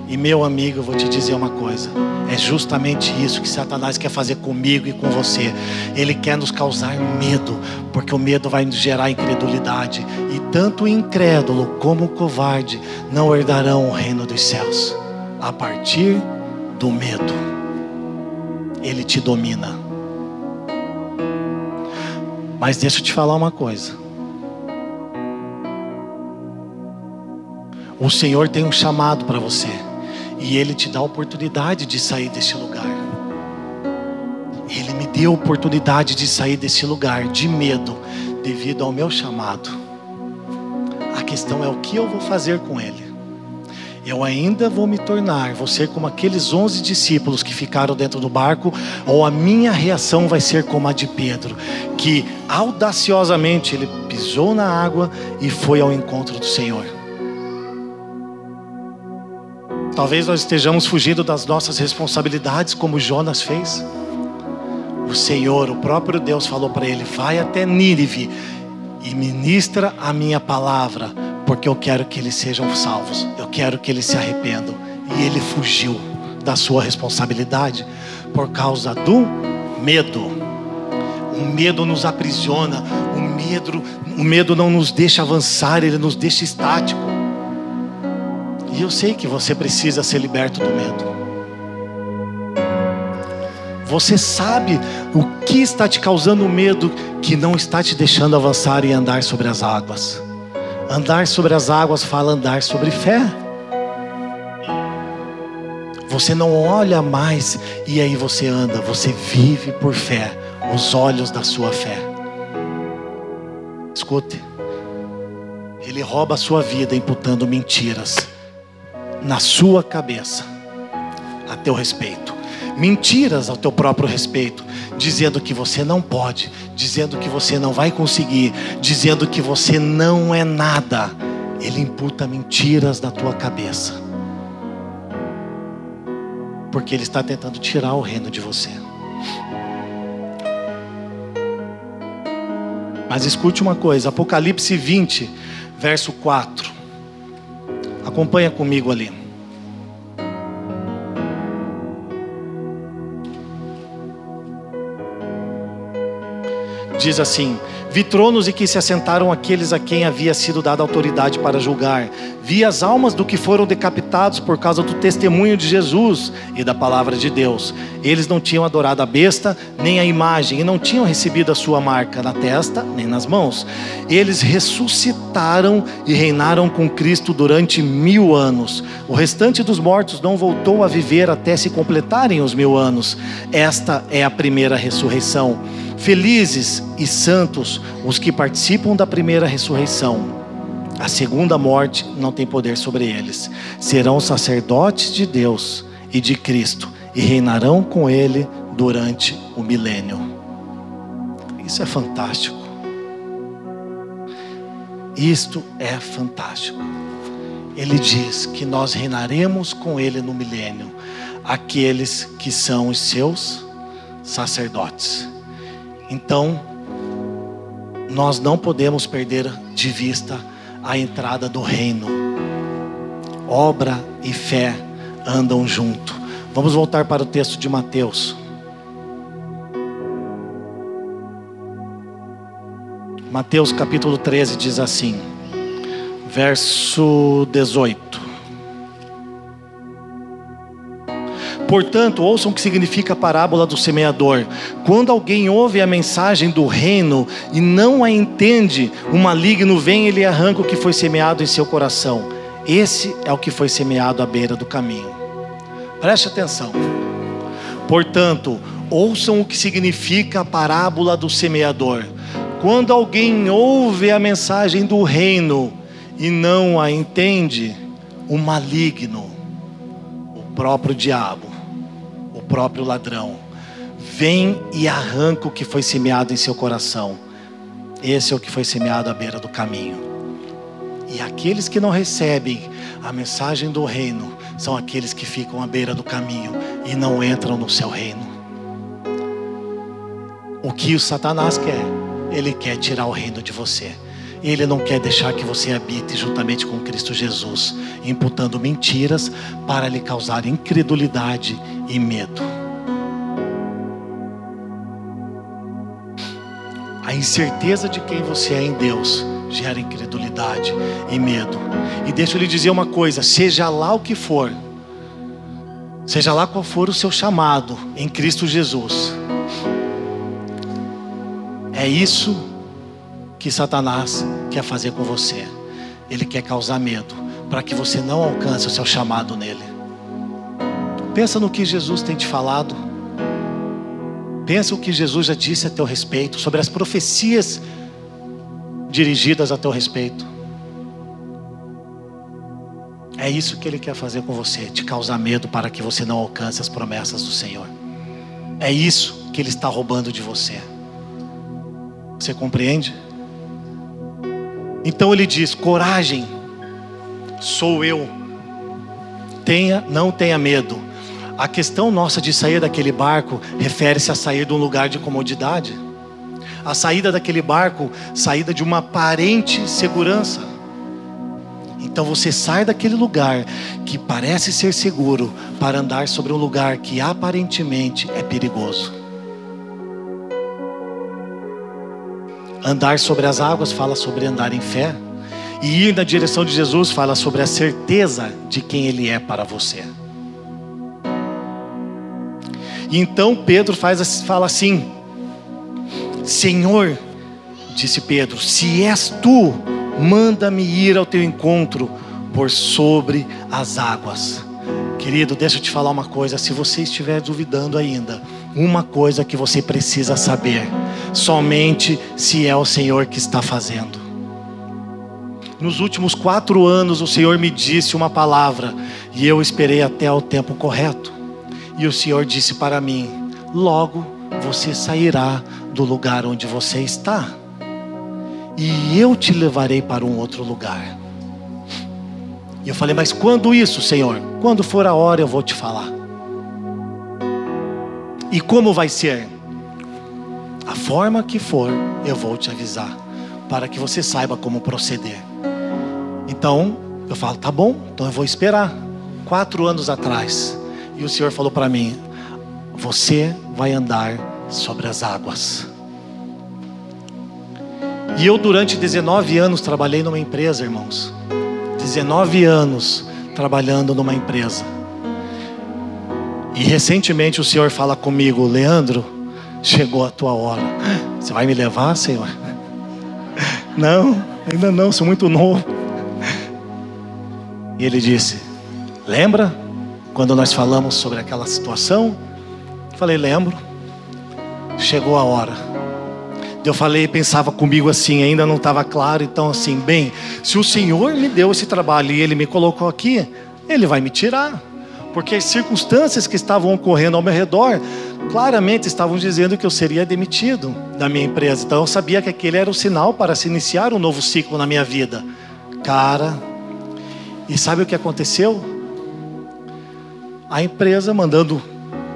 E meu amigo, eu vou te dizer uma coisa: é justamente isso que Satanás quer fazer comigo e com você. Ele quer nos causar medo, porque o medo vai nos gerar incredulidade. E tanto o incrédulo como o covarde não herdarão o reino dos céus. A partir do medo, ele te domina. Mas deixa eu te falar uma coisa. O Senhor tem um chamado para você. E Ele te dá a oportunidade de sair desse lugar. Ele me deu a oportunidade de sair desse lugar de medo, devido ao meu chamado. A questão é o que eu vou fazer com ele. Eu ainda vou me tornar, vou ser como aqueles onze discípulos que ficaram dentro do barco, ou a minha reação vai ser como a de Pedro, que audaciosamente ele pisou na água e foi ao encontro do Senhor. Talvez nós estejamos fugindo das nossas responsabilidades, como Jonas fez. O Senhor, o próprio Deus, falou para ele: Vai até Nínive e ministra a minha palavra, porque eu quero que eles sejam salvos, eu quero que eles se arrependam. E ele fugiu da sua responsabilidade por causa do medo. O medo nos aprisiona, o medo, o medo não nos deixa avançar, ele nos deixa estático. E eu sei que você precisa ser liberto do medo. Você sabe o que está te causando medo que não está te deixando avançar e andar sobre as águas. Andar sobre as águas fala andar sobre fé. Você não olha mais e aí você anda, você vive por fé, os olhos da sua fé. Escute, ele rouba a sua vida imputando mentiras na sua cabeça a teu respeito. Mentiras ao teu próprio respeito, dizendo que você não pode, dizendo que você não vai conseguir, dizendo que você não é nada. Ele imputa mentiras da tua cabeça. Porque ele está tentando tirar o reino de você. Mas escute uma coisa, Apocalipse 20, verso 4. Acompanha comigo ali. Diz assim: Vi tronos e que se assentaram aqueles a quem havia sido dada autoridade para julgar. Vi as almas do que foram decapitados por causa do testemunho de Jesus e da palavra de Deus. Eles não tinham adorado a besta, nem a imagem, e não tinham recebido a sua marca na testa, nem nas mãos. Eles ressuscitaram e reinaram com Cristo durante mil anos. O restante dos mortos não voltou a viver até se completarem os mil anos. Esta é a primeira ressurreição. Felizes e santos os que participam da primeira ressurreição. A segunda morte não tem poder sobre eles. Serão sacerdotes de Deus e de Cristo e reinarão com ele durante o milênio. Isso é fantástico. Isto é fantástico. Ele diz que nós reinaremos com ele no milênio, aqueles que são os seus sacerdotes. Então, nós não podemos perder de vista a entrada do reino. Obra e fé andam junto. Vamos voltar para o texto de Mateus. Mateus capítulo 13 diz assim, verso 18. Portanto, ouçam o que significa a parábola do semeador. Quando alguém ouve a mensagem do reino e não a entende, o maligno vem e ele arranca o que foi semeado em seu coração. Esse é o que foi semeado à beira do caminho. Preste atenção. Portanto, ouçam o que significa a parábola do semeador. Quando alguém ouve a mensagem do reino e não a entende, o maligno, o próprio diabo, próprio ladrão. Vem e arranca o que foi semeado em seu coração. Esse é o que foi semeado à beira do caminho. E aqueles que não recebem a mensagem do reino são aqueles que ficam à beira do caminho e não entram no seu reino. O que o Satanás quer? Ele quer tirar o reino de você. Ele não quer deixar que você habite juntamente com Cristo Jesus, imputando mentiras para lhe causar incredulidade e medo. A incerteza de quem você é em Deus gera incredulidade e medo. E deixa eu lhe dizer uma coisa: seja lá o que for, seja lá qual for o seu chamado em Cristo Jesus, é isso que Satanás quer fazer com você. Ele quer causar medo para que você não alcance o seu chamado nele. Pensa no que Jesus tem te falado. Pensa o que Jesus já disse a teu respeito, sobre as profecias dirigidas a teu respeito. É isso que ele quer fazer com você, te causar medo para que você não alcance as promessas do Senhor. É isso que ele está roubando de você. Você compreende? Então ele diz: coragem, sou eu. Tenha, não tenha medo. A questão nossa de sair daquele barco refere-se a sair de um lugar de comodidade. A saída daquele barco, saída de uma aparente segurança. Então você sai daquele lugar que parece ser seguro para andar sobre um lugar que aparentemente é perigoso. Andar sobre as águas fala sobre andar em fé. E ir na direção de Jesus fala sobre a certeza de quem Ele é para você. E então Pedro faz, fala assim: Senhor, disse Pedro, se és tu, manda-me ir ao teu encontro por sobre as águas. Querido, deixa eu te falar uma coisa: se você estiver duvidando ainda, uma coisa que você precisa saber somente se é o Senhor que está fazendo. Nos últimos quatro anos, o Senhor me disse uma palavra e eu esperei até o tempo correto. E o Senhor disse para mim: Logo você sairá do lugar onde você está, e eu te levarei para um outro lugar. E eu falei: Mas quando isso, Senhor? Quando for a hora eu vou te falar. E como vai ser? A forma que for, eu vou te avisar, para que você saiba como proceder. Então, eu falo, tá bom, então eu vou esperar. Quatro anos atrás, e o Senhor falou para mim: Você vai andar sobre as águas. E eu, durante 19 anos, trabalhei numa empresa, irmãos. 19 anos trabalhando numa empresa. E recentemente o Senhor fala comigo, Leandro, chegou a tua hora. Você vai me levar, Senhor? Não, ainda não, sou muito novo. E ele disse: Lembra quando nós falamos sobre aquela situação? Falei: Lembro. Chegou a hora. Eu falei, pensava comigo assim, ainda não estava claro, então assim, bem, se o Senhor me deu esse trabalho e Ele me colocou aqui, Ele vai me tirar, porque as circunstâncias que estavam ocorrendo ao meu redor claramente estavam dizendo que eu seria demitido da minha empresa. Então eu sabia que aquele era o sinal para se iniciar um novo ciclo na minha vida. Cara, e sabe o que aconteceu? A empresa mandando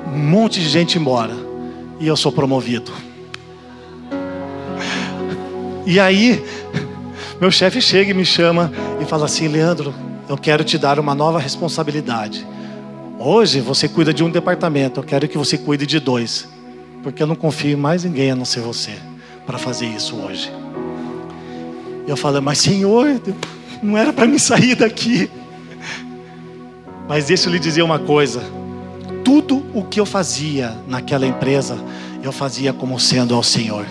um monte de gente embora e eu sou promovido. E aí, meu chefe chega e me chama e fala assim: Leandro, eu quero te dar uma nova responsabilidade. Hoje você cuida de um departamento, eu quero que você cuide de dois, porque eu não confio em mais ninguém a não ser você para fazer isso hoje. Eu falei, mas Senhor, não era para me sair daqui. Mas deixa eu lhe dizer uma coisa: tudo o que eu fazia naquela empresa, eu fazia como sendo ao Senhor.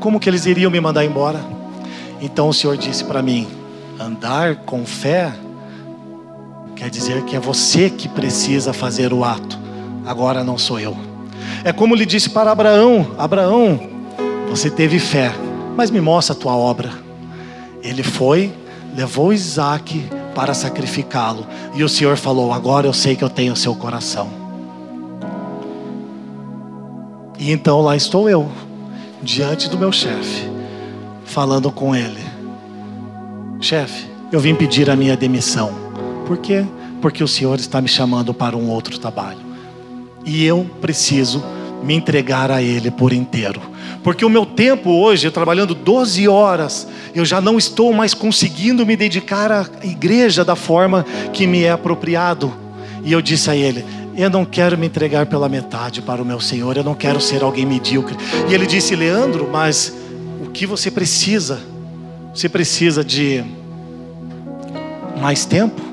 Como que eles iriam me mandar embora? Então o Senhor disse para mim: andar com fé Quer dizer que é você que precisa fazer o ato, agora não sou eu. É como lhe disse para Abraão: Abraão, você teve fé, mas me mostra a tua obra. Ele foi, levou Isaac para sacrificá-lo, e o Senhor falou: Agora eu sei que eu tenho o seu coração. E então lá estou eu, diante do meu chefe, falando com ele: Chefe, eu vim pedir a minha demissão. Por quê? Porque o Senhor está me chamando para um outro trabalho. E eu preciso me entregar a Ele por inteiro. Porque o meu tempo hoje, trabalhando 12 horas, eu já não estou mais conseguindo me dedicar à igreja da forma que me é apropriado. E eu disse a ele: Eu não quero me entregar pela metade para o meu Senhor, eu não quero ser alguém medíocre. E ele disse: Leandro, mas o que você precisa? Você precisa de mais tempo?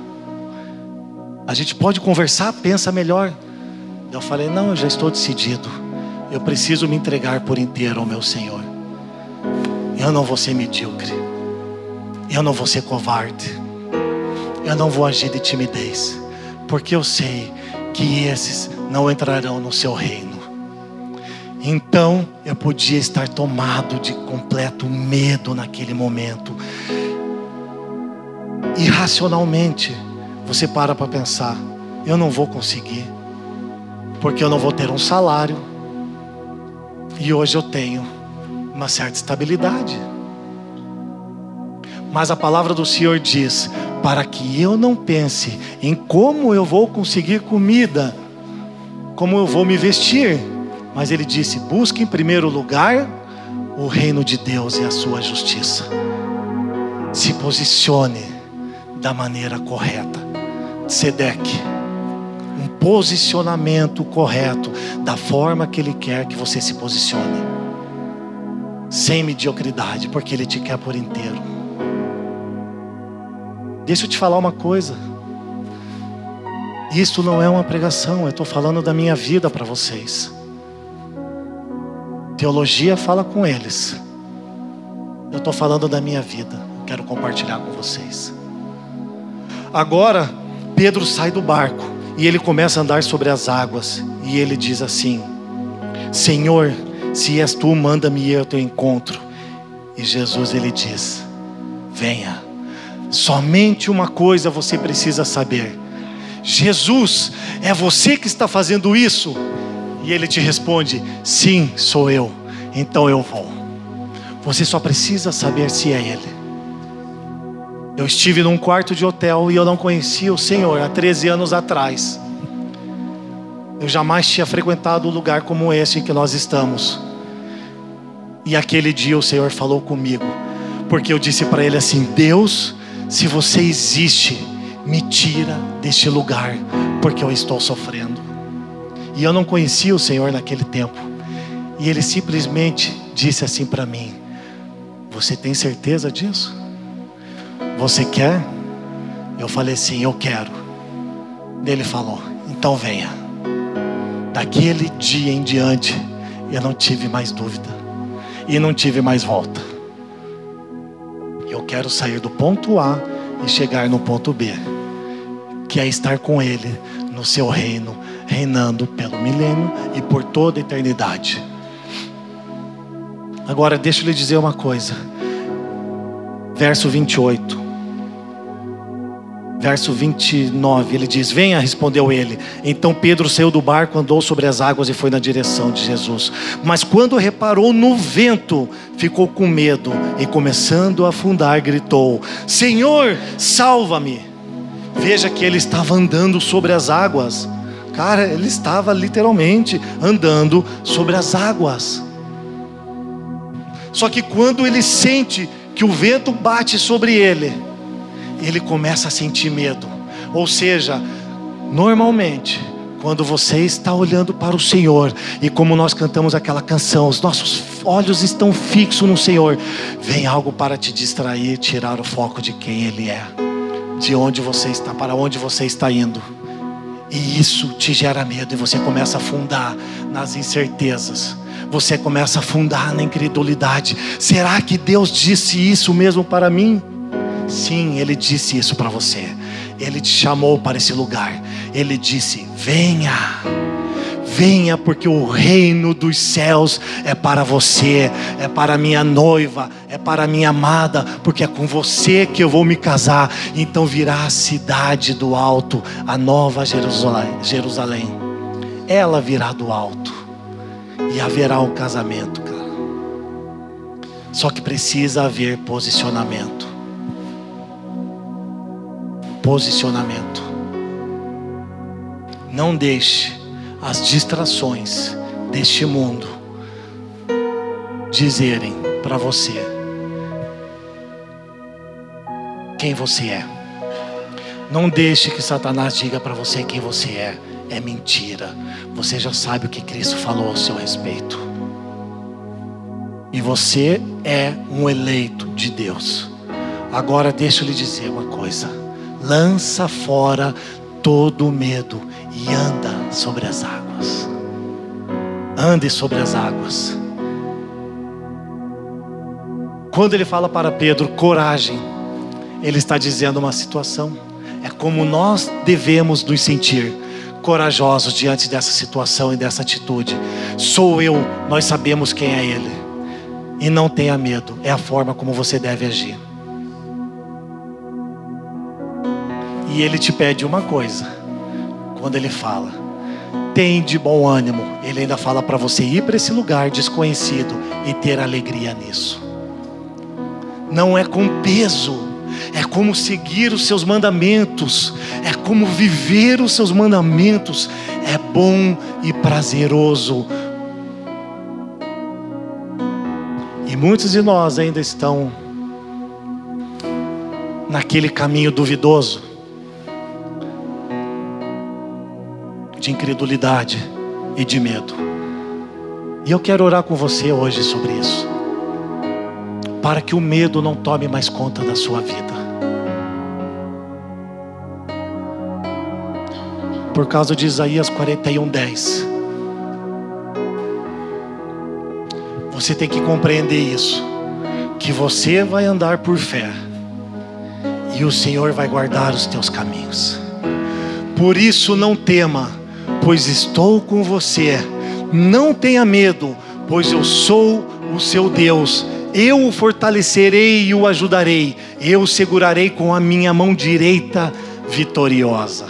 A gente pode conversar, pensa melhor. Eu falei: Não, eu já estou decidido. Eu preciso me entregar por inteiro ao meu Senhor. Eu não vou ser medíocre. Eu não vou ser covarde. Eu não vou agir de timidez. Porque eu sei que esses não entrarão no seu reino. Então eu podia estar tomado de completo medo naquele momento. Irracionalmente, você para para pensar: eu não vou conseguir, porque eu não vou ter um salário, e hoje eu tenho uma certa estabilidade. Mas a palavra do Senhor diz: para que eu não pense em como eu vou conseguir comida, como eu vou me vestir. Mas ele disse: busque em primeiro lugar o reino de Deus e a sua justiça. Se posicione da maneira correta. Sedeque um posicionamento correto, da forma que Ele quer que você se posicione, sem mediocridade, porque Ele te quer por inteiro. Deixa eu te falar uma coisa. Isso não é uma pregação, eu estou falando da minha vida para vocês. Teologia fala com eles. Eu estou falando da minha vida. Quero compartilhar com vocês. Agora, Pedro sai do barco. E ele começa a andar sobre as águas. E ele diz assim: Senhor, se és tu, manda-me ir ao teu encontro. E Jesus ele diz: Venha. Somente uma coisa você precisa saber: Jesus, é você que está fazendo isso? E ele te responde: Sim, sou eu. Então eu vou. Você só precisa saber se é Ele. Eu estive num quarto de hotel e eu não conhecia o Senhor há 13 anos atrás. Eu jamais tinha frequentado um lugar como esse em que nós estamos. E aquele dia o Senhor falou comigo, porque eu disse para ele assim: Deus, se você existe, me tira deste lugar, porque eu estou sofrendo. E eu não conhecia o Senhor naquele tempo. E ele simplesmente disse assim para mim: Você tem certeza disso? Você quer? Eu falei sim, eu quero. Ele falou: Então venha. Daquele dia em diante, eu não tive mais dúvida e não tive mais volta. Eu quero sair do ponto A e chegar no ponto B, que é estar com Ele no seu reino, reinando pelo milênio e por toda a eternidade. Agora, deixa eu lhe dizer uma coisa. Verso 28. Verso 29, ele diz: Venha, respondeu ele. Então Pedro saiu do barco, andou sobre as águas e foi na direção de Jesus. Mas quando reparou no vento, ficou com medo e, começando a afundar, gritou: Senhor, salva-me. Veja que ele estava andando sobre as águas. Cara, ele estava literalmente andando sobre as águas. Só que quando ele sente que o vento bate sobre ele, ele começa a sentir medo. Ou seja, normalmente, quando você está olhando para o Senhor, e como nós cantamos aquela canção, os nossos olhos estão fixos no Senhor, vem algo para te distrair, tirar o foco de quem Ele é, de onde você está, para onde você está indo. E isso te gera medo e você começa a afundar nas incertezas. Você começa a afundar na incredulidade. Será que Deus disse isso mesmo para mim? Sim, Ele disse isso para você. Ele te chamou para esse lugar. Ele disse: Venha, venha, porque o reino dos céus é para você, é para minha noiva, é para minha amada, porque é com você que eu vou me casar. Então virá a cidade do alto, a nova Jerusalém. Ela virá do alto e haverá um casamento, cara. Só que precisa haver posicionamento posicionamento. Não deixe as distrações deste mundo dizerem para você quem você é. Não deixe que Satanás diga para você quem você é. É mentira. Você já sabe o que Cristo falou ao seu respeito. E você é um eleito de Deus. Agora deixa eu lhe dizer uma coisa. Lança fora todo o medo e anda sobre as águas. Ande sobre as águas. Quando ele fala para Pedro, coragem, ele está dizendo uma situação. É como nós devemos nos sentir corajosos diante dessa situação e dessa atitude. Sou eu, nós sabemos quem é Ele. E não tenha medo, é a forma como você deve agir. E Ele te pede uma coisa, quando Ele fala, tem de bom ânimo. Ele ainda fala para você ir para esse lugar desconhecido e ter alegria nisso. Não é com peso é como seguir os seus mandamentos, é como viver os seus mandamentos, é bom e prazeroso. E muitos de nós ainda estão naquele caminho duvidoso de incredulidade e de medo. E eu quero orar com você hoje sobre isso para que o medo não tome mais conta da sua vida. Por causa de Isaías 41:10. Você tem que compreender isso, que você vai andar por fé e o Senhor vai guardar os teus caminhos. Por isso não tema, pois estou com você. Não tenha medo, pois eu sou o seu Deus eu o fortalecerei e o ajudarei, eu o segurarei com a minha mão direita vitoriosa.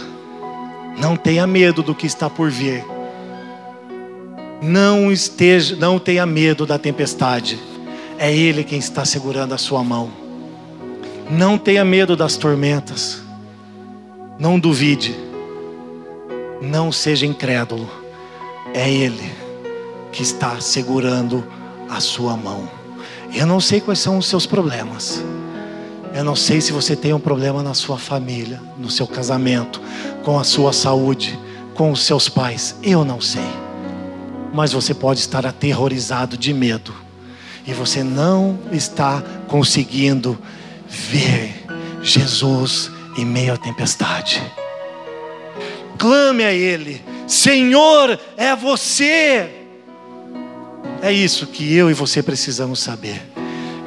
Não tenha medo do que está por vir. Não esteja, não tenha medo da tempestade. É ele quem está segurando a sua mão. Não tenha medo das tormentas. Não duvide. Não seja incrédulo. É ele que está segurando a sua mão. Eu não sei quais são os seus problemas. Eu não sei se você tem um problema na sua família, no seu casamento, com a sua saúde, com os seus pais. Eu não sei. Mas você pode estar aterrorizado de medo. E você não está conseguindo ver Jesus em meio à tempestade. Clame a Ele: Senhor, é você. É isso que eu e você precisamos saber,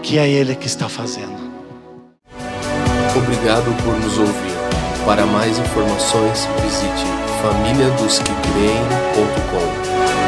que é Ele que está fazendo. Obrigado por nos ouvir. Para mais informações, visite famíliadosquecreem.com.